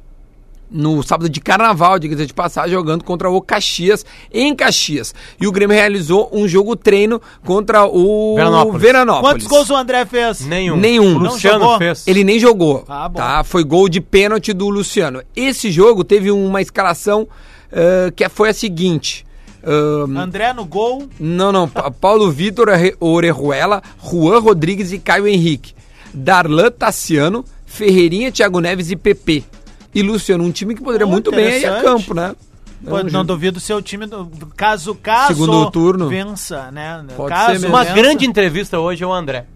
No sábado de carnaval, diga-se de passagem, jogando contra o Caxias, em Caxias. E o Grêmio realizou um jogo treino contra o Veranópolis. Veranópolis. Quantos gols o André fez? Nenhum. Nenhum. O Não Luciano jogou? fez. Ele nem jogou. Ah, bom. tá? Foi gol de pênalti do Luciano. Esse jogo teve uma escalação ah, que foi a seguinte. ah, André no gol. não, não. Pa- Paulo Vitor Orejuela, Juan Rodrigues e Caio Henrique. Darlan Tassiano, Ferreirinha, Thiago Neves e PP. E Luciano, um time que poderia Oh, muito bem ir a campo, né? É não jogo- duvido ser o time do caso caso Segundo turno. vença, né? Pode caso ser mesmo. Uma grande entrevista hoje é o André.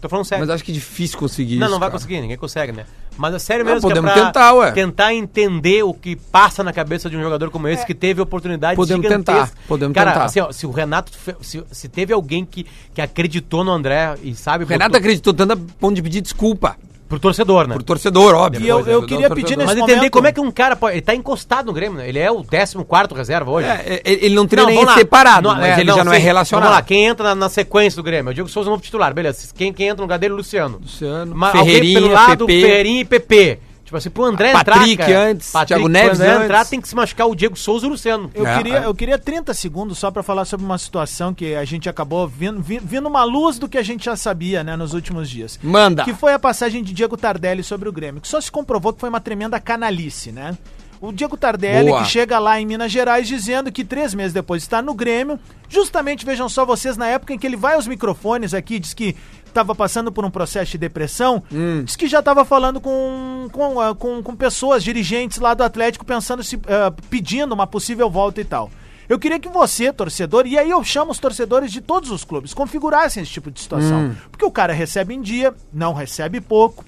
Tô falando sério. Mas acho que é difícil conseguir Não, isso. não vai cara. conseguir, ninguém consegue, né? Mas é sério Não, mesmo podemos que é pra tentar, ué. tentar entender o que passa na cabeça de um jogador como esse que teve oportunidade Podemos tentar, podemos Cara, tentar. assim, ó, se o Renato, se, se teve alguém que, que acreditou no André e sabe... O Renato botou- acreditou tanto a ponto de pedir desculpa Pro torcedor, né? pro torcedor, óbvio. E eu- eu Do queria torcedor. pedir Mas nesse entender momento- como é que um cara pode... Ele tá encostado no Grêmio, né? Ele é o 14º reserva hoje. É, é, ele não teria nem vamos lá. separado, Não, mas ele já não é sim. relacionado. Vamos lá, quem entra na, na sequência do Grêmio? O Diego Souza é o novo titular, beleza. Quem, quem entra no lugar dele é o Luciano. Luciano, Mas alguém Ferreirinha, pelo lado, PP. Ferreirinha e PP. Tipo assim, pro André Patrick entrar, cara, antes, Thiago Neves pro André antes. entrar tem que se machucar o Diego Souza e o Luciano. Eu, É, queria, é. eu queria 30 segundos só pra falar sobre uma situação que a gente acabou vindo, vi- vindo uma luz do que a gente já sabia, né, nos últimos dias. Manda. Que foi a passagem de Diego Tardelli sobre o Grêmio, que só se comprovou que foi uma tremenda canalice, né? O Diego Tardelli, Boa. que chega lá em Minas Gerais dizendo que três meses depois está no Grêmio, justamente vejam só vocês, na época em que ele vai aos microfones aqui, diz que estava passando por um processo de depressão, Hum. diz que já estava falando com, com, ah, com, com pessoas, dirigentes lá do Atlético, pensando se ah, pedindo uma possível volta e tal. Eu queria que você, torcedor, e aí eu chamo os torcedores de todos os clubes, configurassem esse tipo de situação. Porque o cara recebe em dia, não recebe pouco,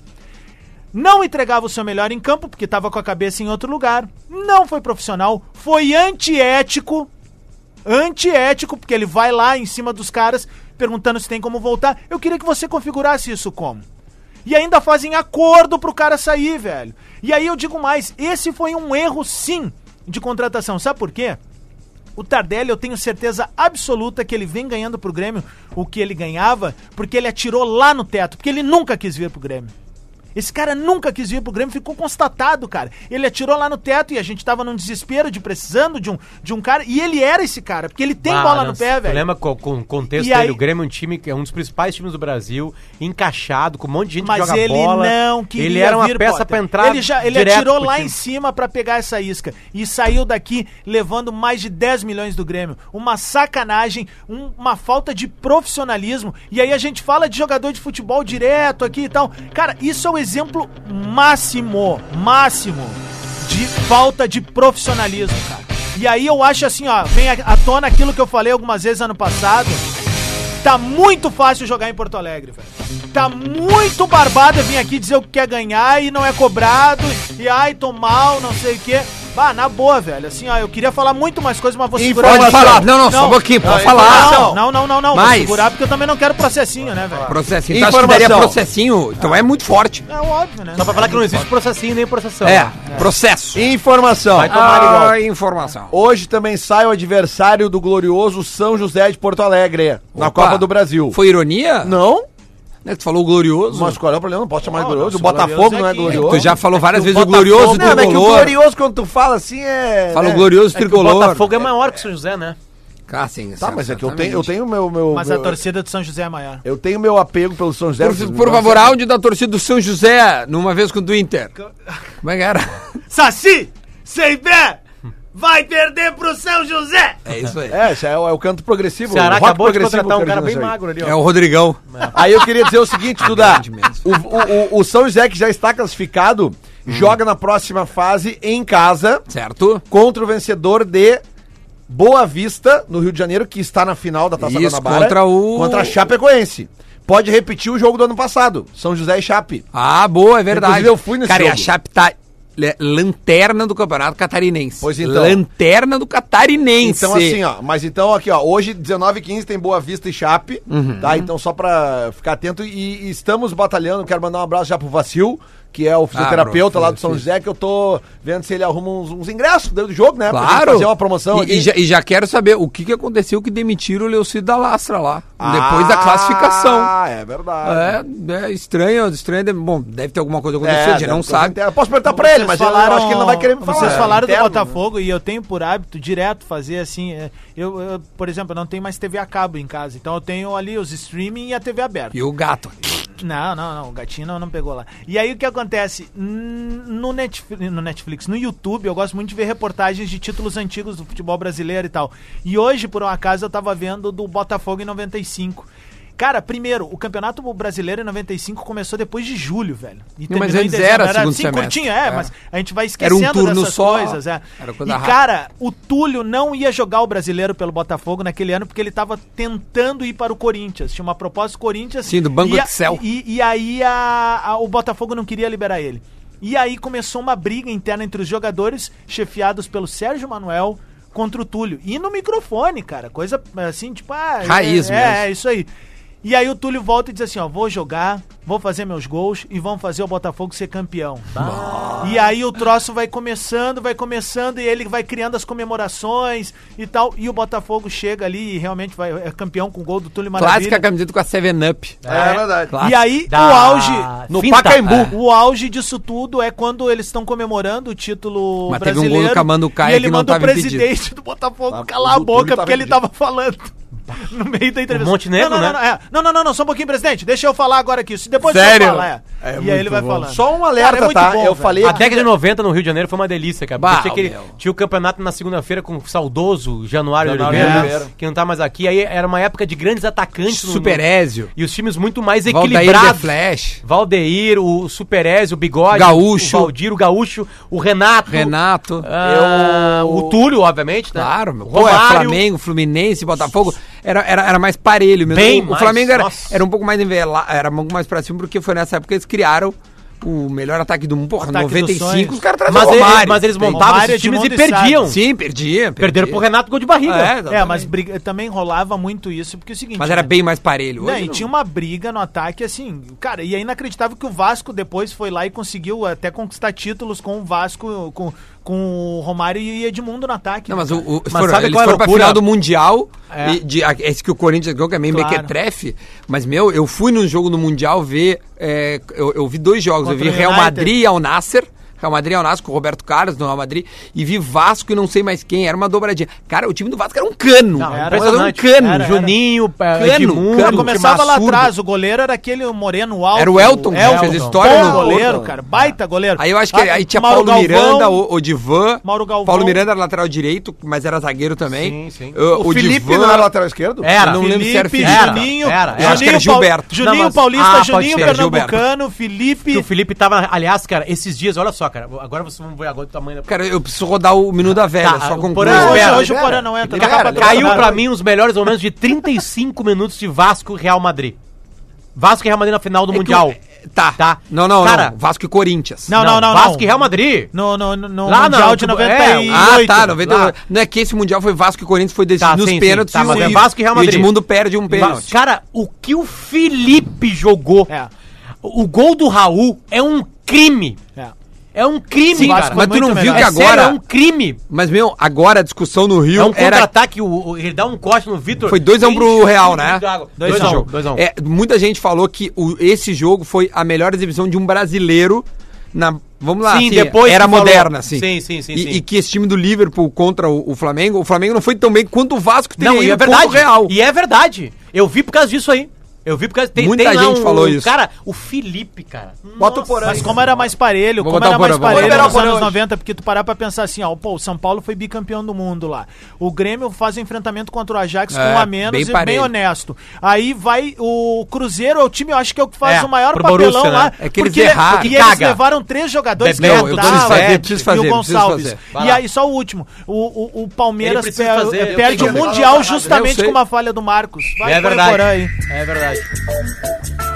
não entregava o seu melhor em campo, porque estava com a cabeça em outro lugar, não foi profissional, foi antiético, antiético, porque ele vai lá em cima dos caras perguntando se tem como voltar. Eu queria que você configurasse isso como. E ainda fazem acordo pro cara sair, velho. E aí eu digo mais, esse foi um erro sim de contratação. Sabe por quê? O Tardelli, eu tenho certeza absoluta que ele vem ganhando pro Grêmio o que ele ganhava, porque ele atirou lá no teto, porque ele nunca quis vir pro Grêmio. Esse cara nunca quis vir pro Grêmio, ficou constatado, cara. Ele atirou lá no teto e a gente tava num desespero de precisando de um, de um cara. E ele era esse cara, porque ele tem bola no pé, velho. lembra co- com o contexto E dele? aí- O Grêmio é um time que é um dos principais times do Brasil, encaixado, com um monte de gente Mas que joga ele bola. não queria Ele era uma vir, peça Potter. pra entrar Ele, já, ele atirou lá time. em cima pra pegar essa isca e saiu daqui levando mais de 10 milhões do Grêmio. Uma sacanagem, um- uma falta de profissionalismo. E aí a gente fala de jogador de futebol direto aqui e tal. Cara, isso é o exemplo máximo, máximo de falta de profissionalismo, cara. E aí eu acho assim, ó, vem à tona aquilo que eu falei algumas vezes ano passado. Tá muito fácil jogar em Porto Alegre, velho. Tá muito barbado vir aqui dizer o que quer ganhar e não é cobrado. E ai, tô mal, não sei o quê. Bah, na boa, velho. Assim, ó, eu queria falar muito mais coisas, mas vou segurar. Pode falar. Não, não, só um pouquinho, pode falar. Não, não, não, não, não. Vou Mais. segurar porque eu também não quero processinho, né, velho? Processinho. Então acho que Informação. daria processinho, então é muito forte. É óbvio, né? Só pra falar que não existe processinho nem processão. É, processo. Informação. Vai tomar igual. Ah, informação. Hoje também sai o adversário do glorioso São José de Porto Alegre, na Opa. Copa do Brasil. Foi ironia? Não? Né, tu falou glorioso. Mas qual é o problema? Não posso chamar de Não, glorioso. não, O Botafogo não é é que- glorioso. Tu já falou várias É que vezes o o glorioso Botafogo- Não, é que o tricolor. glorioso, quando tu fala assim, é... Fala o né? glorioso É que o tricolor. Botafogo é maior que o São José, né? Ah, sim, Tá, mas é que eu tenho, eu tenho meu... meu Mas meu, a torcida do São José é maior. Eu tenho meu apego pelo São José. Por, por não favor, áudio da torcida do São José, numa vez com o do Inter. Como é que era? Saci! Sem pé! Vai perder pro São José. É isso aí. É, esse é, o- é o canto progressivo. O Ceará acabou de contratar um cara bem magro ali, ó. É o Rodrigão. Aí eu queria dizer o seguinte, Duda. O, o, o, São José, que já está classificado, joga na próxima fase em casa Certo? contra o vencedor de Boa Vista, no Rio de Janeiro, que está na final da Taça Isso, Guanabara. contra o- Contra a Chapecoense. Pode repetir o jogo do ano passado. São José e Chape. Ah, boa, é verdade. Inclusive, eu fui nesse Cara, e a jogo. Chape tá lanterna do Campeonato Catarinense. Pois então. Lanterna do Catarinense. Então, assim, ó, mas então aqui, ó, hoje, 19h15, tem Boa Vista e Chape, Uhum. tá? Então, só pra ficar atento, e, e estamos batalhando, quero mandar um abraço já pro Vacil, que é o fisioterapeuta bro, lá do São. José, que eu tô vendo se ele arruma uns, uns ingressos dentro do jogo, né? Claro. fazer uma promoção e, e já, e já quero saber o que, que aconteceu que demitiram o Leucido da Lastra lá. depois da Ah, classificação. é verdade. É, é estranho, estranho. Bom, deve ter alguma coisa acontecendo, a gente não sabe. posso perguntar pra ele, mas eu acho que ele não vai querer me falar. Vocês É, falaram interno, do Botafogo e eu tenho por hábito direto fazer assim. é, Eu, eu, por exemplo, eu não tenho mais TV a cabo em casa. Então eu tenho ali os streaming e a TV aberta. E o gato. Não, não, não. O gatinho não, não pegou lá. E aí o que acontece? No Netflix, no Netflix, no YouTube, eu gosto muito de ver reportagens de títulos antigos do futebol brasileiro e tal. E hoje, por um acaso, eu tava vendo do Botafogo em 95. Cara, primeiro, o Campeonato Brasileiro em 95 começou depois de julho, velho. E Não, mas antes dezembro. era segundo assim, semestre. curtinho, é, É. mas a gente vai Era um esquecendo turno dessas só, coisas, é. era coisa e, cara, o Túlio não ia jogar o brasileiro pelo Botafogo naquele ano porque ele tava tentando ir para o Corinthians. Tinha uma proposta do Corinthians. Sim, do Banco e a- Excel. E, e aí a- a- o Botafogo não queria liberar ele. E aí começou uma briga interna entre os jogadores, chefiados pelo Sérgio Manuel contra o Túlio. E no microfone, cara. Coisa assim, tipo, ah, Raiz é, mesmo. é, é isso aí. E aí o Túlio volta e diz assim, ó, vou jogar, vou fazer meus gols e vamos fazer o Botafogo ser campeão. E aí o troço vai começando, vai começando e ele vai criando as comemorações e tal. E o Botafogo chega ali e realmente vai, é campeão com o gol do Túlio Maravilha. Clássica camiseta com a 7-Up. É, verdade. E aí Da o auge... No finta. Pacaembu. É. O auge disso tudo é quando eles estão comemorando o título Mas teve um brasileiro. gol do Camando Caia e ele que manda o tava impedido. presidente do Botafogo Ah, calar a boca porque ele impedido. tava falando. No meio da entrevista. O Montenegro, não, não, né? Não, é. não, não, não, não, só um pouquinho, presidente. Deixa eu falar agora aqui. Depois Sério? você fala, é. E aí ele vai falando. Só um alerta, Cara, é muito tá? bom, eu velho. falei A aqui- década de 90 no Rio de Janeiro foi uma delícia, cara. Bah, tinha, aquele- tinha o campeonato na segunda-feira com o saudoso Januário, Januário Oliveira, Oliveira. que não tá mais aqui. Aí era uma época de grandes atacantes. no- Super no- Ézio. E os times muito mais Valdair The equilibrados. Flash. Valdeir, o Superézio, o Bigode, Gaúcho. o Valdir, o Gaúcho, o Renato. Renato. ah, Eu- O Túlio, obviamente, né? Claro, meu. O Pô, é Romário. Flamengo, Fluminense, Botafogo. Era, era, era mais parelho mesmo. Bem o, o mais, Flamengo era, nossa. era um pouco mais envelado, era um pouco mais pra cima, porque foi nessa época que criaram o melhor ataque do mundo. Porra, Ataque dos 95, sonhos. os caras trazem Mas, o mas eles montavam Romário, esses times e e perdiam. Sim, perdia. Perderam pro Renato gol de barriga. É. É, mas briga- também rolava muito isso, porque é o seguinte... Mas era né? bem mais parelho. Não, Hoje e não. tinha uma briga no ataque, assim, cara, e é inacreditável que o Vasco depois foi lá e conseguiu até conquistar títulos com o Vasco, com, com o Romário e Edmundo no ataque. Não, mas o, o, Mas foram, sabe eles qual é foram pra loucura? final do Mundial, É. de, a- esse que o Corinthians ganhou, que é meio Claro. mequetrefe, mas, meu, eu fui num jogo no Mundial ver, é, eu, eu vi dois jogos, Contra eu vi Real. Madrid e Al Nasser, Real Madrid e Al Nasser com o Roberto Carlos no Real Madrid, e vi Vasco e não sei mais quem, era uma dobradinha. Cara, o time do Vasco era um cano. Não, Era, Era um cano. Era, era. Juninho, é, Cano, Edmundo, cano. Cara, começava lá atrás, o goleiro era aquele moreno alto. Era o Elton, que Elton. fez história Bom no- goleiro, cara, baita goleiro. Aí eu acho que Ah, aí tinha Mauro Paulo Galvão, Miranda, o, o Divan. Mauro Galvão. Paulo Miranda era lateral direito, mas era zagueiro também. Sim, sim. Uh, O, Felipe Divan- não era lateral esquerdo? Era. Eu não lembro se era Felipe, Felipe. Juninho, Era, era. Eu acho que era Gilberto. Juninho Não, mas- Paulista, Ah, Juninho ser, Pernambucano, Felipe. Que o Felipe tava, aliás, cara, esses dias, olha só, cara, agora vocês vão ver agora o tamanho da... Cara, eu preciso rodar o Minuto da Velha, Tá, só o concluir. Porã Não, hoje, hoje o Porã não entra. Caiu pra mim os melhores momentos de 35 minutos de Vasco e Real Madrid. Vasco e Real Madrid na final do É Mundial. Tá. Tá. Não, não, Cara, não. Vasco e Corinthians. Não, não, não. Vasco não. e Real Madrid. No, no, no, no Lá Mundial não, de tipo, 98. Ah, tá, 90. Lá. Não é que esse Mundial foi Vasco e Corinthians, foi decidido Tá, nos sim, sim. pênaltis. Tá, mas o- é Vasco e Real Madrid. Edmundo perde um pênalti. Cara, o que o Felipe jogou, É. o gol do Raul é um crime. É. É um crime, Sim, cara. Mas tu não viu melhor. que É agora... sério, é um crime. Mas, meu, agora a discussão no Rio É um era... contra-ataque, o, o- ele dá um corte no Vitor. Foi 2x1 um pro Real, né? de água. Dois 2 a a um. 1 2 a 1 É, muita gente falou que o- esse jogo foi a melhor exibição de um brasileiro na... Vamos lá, Sim, assim, depois era moderna, assim. Sim, sim, sim, E, sim. e que esse time do Liverpool contra o, o Flamengo, o Flamengo não foi tão bem quanto o Vasco teria Não, e é verdade. o Real. E é verdade. Eu vi por causa disso aí. Eu vi porque tem, Muita tem gente um, falou isso. Cara, o Felipe, cara. Bota o Nossa, Porã. Mas como era mais parelho, Vou como era mais Porã, vou parelho nos anos hoje. 90, porque tu parar pra pensar assim, ó, pô, o São Paulo foi bicampeão do mundo lá. O Grêmio faz o enfrentamento contra o Ajax É, com um a menos bem e bem parelho. honesto. Aí vai o Cruzeiro, é o time, eu acho que é o que faz É, o maior papelão Borussia, né? lá. É que eles porque erraram. porque Que eles levaram três jogadores Bebeto, que eu andavam, preciso fazer, é, e o Gonçalves. E aí, só o último. O, o, o Palmeiras per- fazer, perde o. Mundial justamente com uma falha do Marcos. Vai, É verdade. É verdade cidade.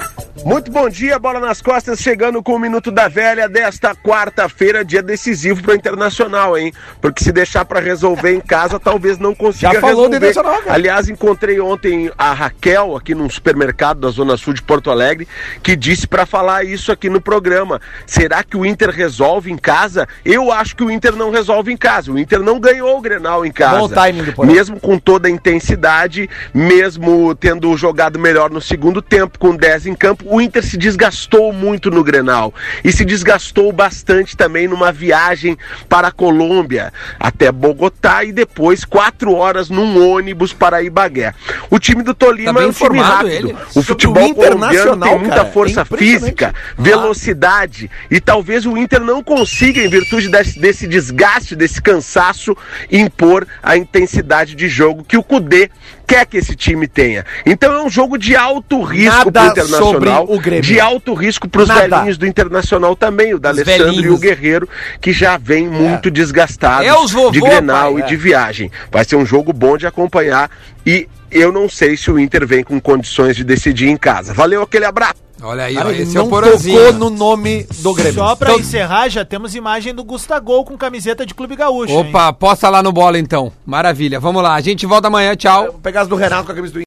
Muito bom dia, bola nas costas, chegando com o Minuto da Velha desta quarta-feira, dia decisivo para o Internacional, hein? Porque se deixar para resolver em casa, talvez não consiga Já falou resolver. Internacional, cara. Aliás, encontrei ontem a Raquel aqui num supermercado da Zona Sul de Porto Alegre, que disse para falar isso aqui no programa. Será que o Inter resolve em casa? Eu acho que o Inter não resolve em casa. O Inter não ganhou o Grenal em casa. Bom timing do. Mesmo com toda a intensidade, mesmo tendo jogado melhor no segundo tempo, com 10 em campo, o Inter se desgastou muito no Grenal. E se desgastou bastante também numa viagem para a Colômbia, até Bogotá, e depois quatro horas num ônibus para Ibagué. O time do Tolima Tá é um time rápido. ele. O futebol o colombiano tem muita cara, força é física, velocidade, e talvez o Inter não consiga, em virtude desse, desse desgaste, desse cansaço, impor a intensidade de jogo que o Cudê quer que esse time tenha. Então é um jogo de alto risco Internacional, sobre o Grêmio. de alto risco pros Nada. velhinhos do Internacional também, o da Os Alessandro e o. Guerreiro, que já vem muito desgastados É os vovô, de Grenal pai, e é. de viagem. Vai ser um jogo bom de acompanhar e eu não sei se o Inter vem com condições de decidir em casa. Valeu, aquele abraço. Olha aí, Cara, ó, esse é não o Porãzinho. tocou no nome do Grêmio. Só pra Então- encerrar, já temos imagem do Gustagol com camiseta de Clube Gaúcho. hein? Opa, posta lá no bola então. Maravilha. Vamos lá. A gente volta amanhã. Tchau. Vou pegar as do Renato com a camisa do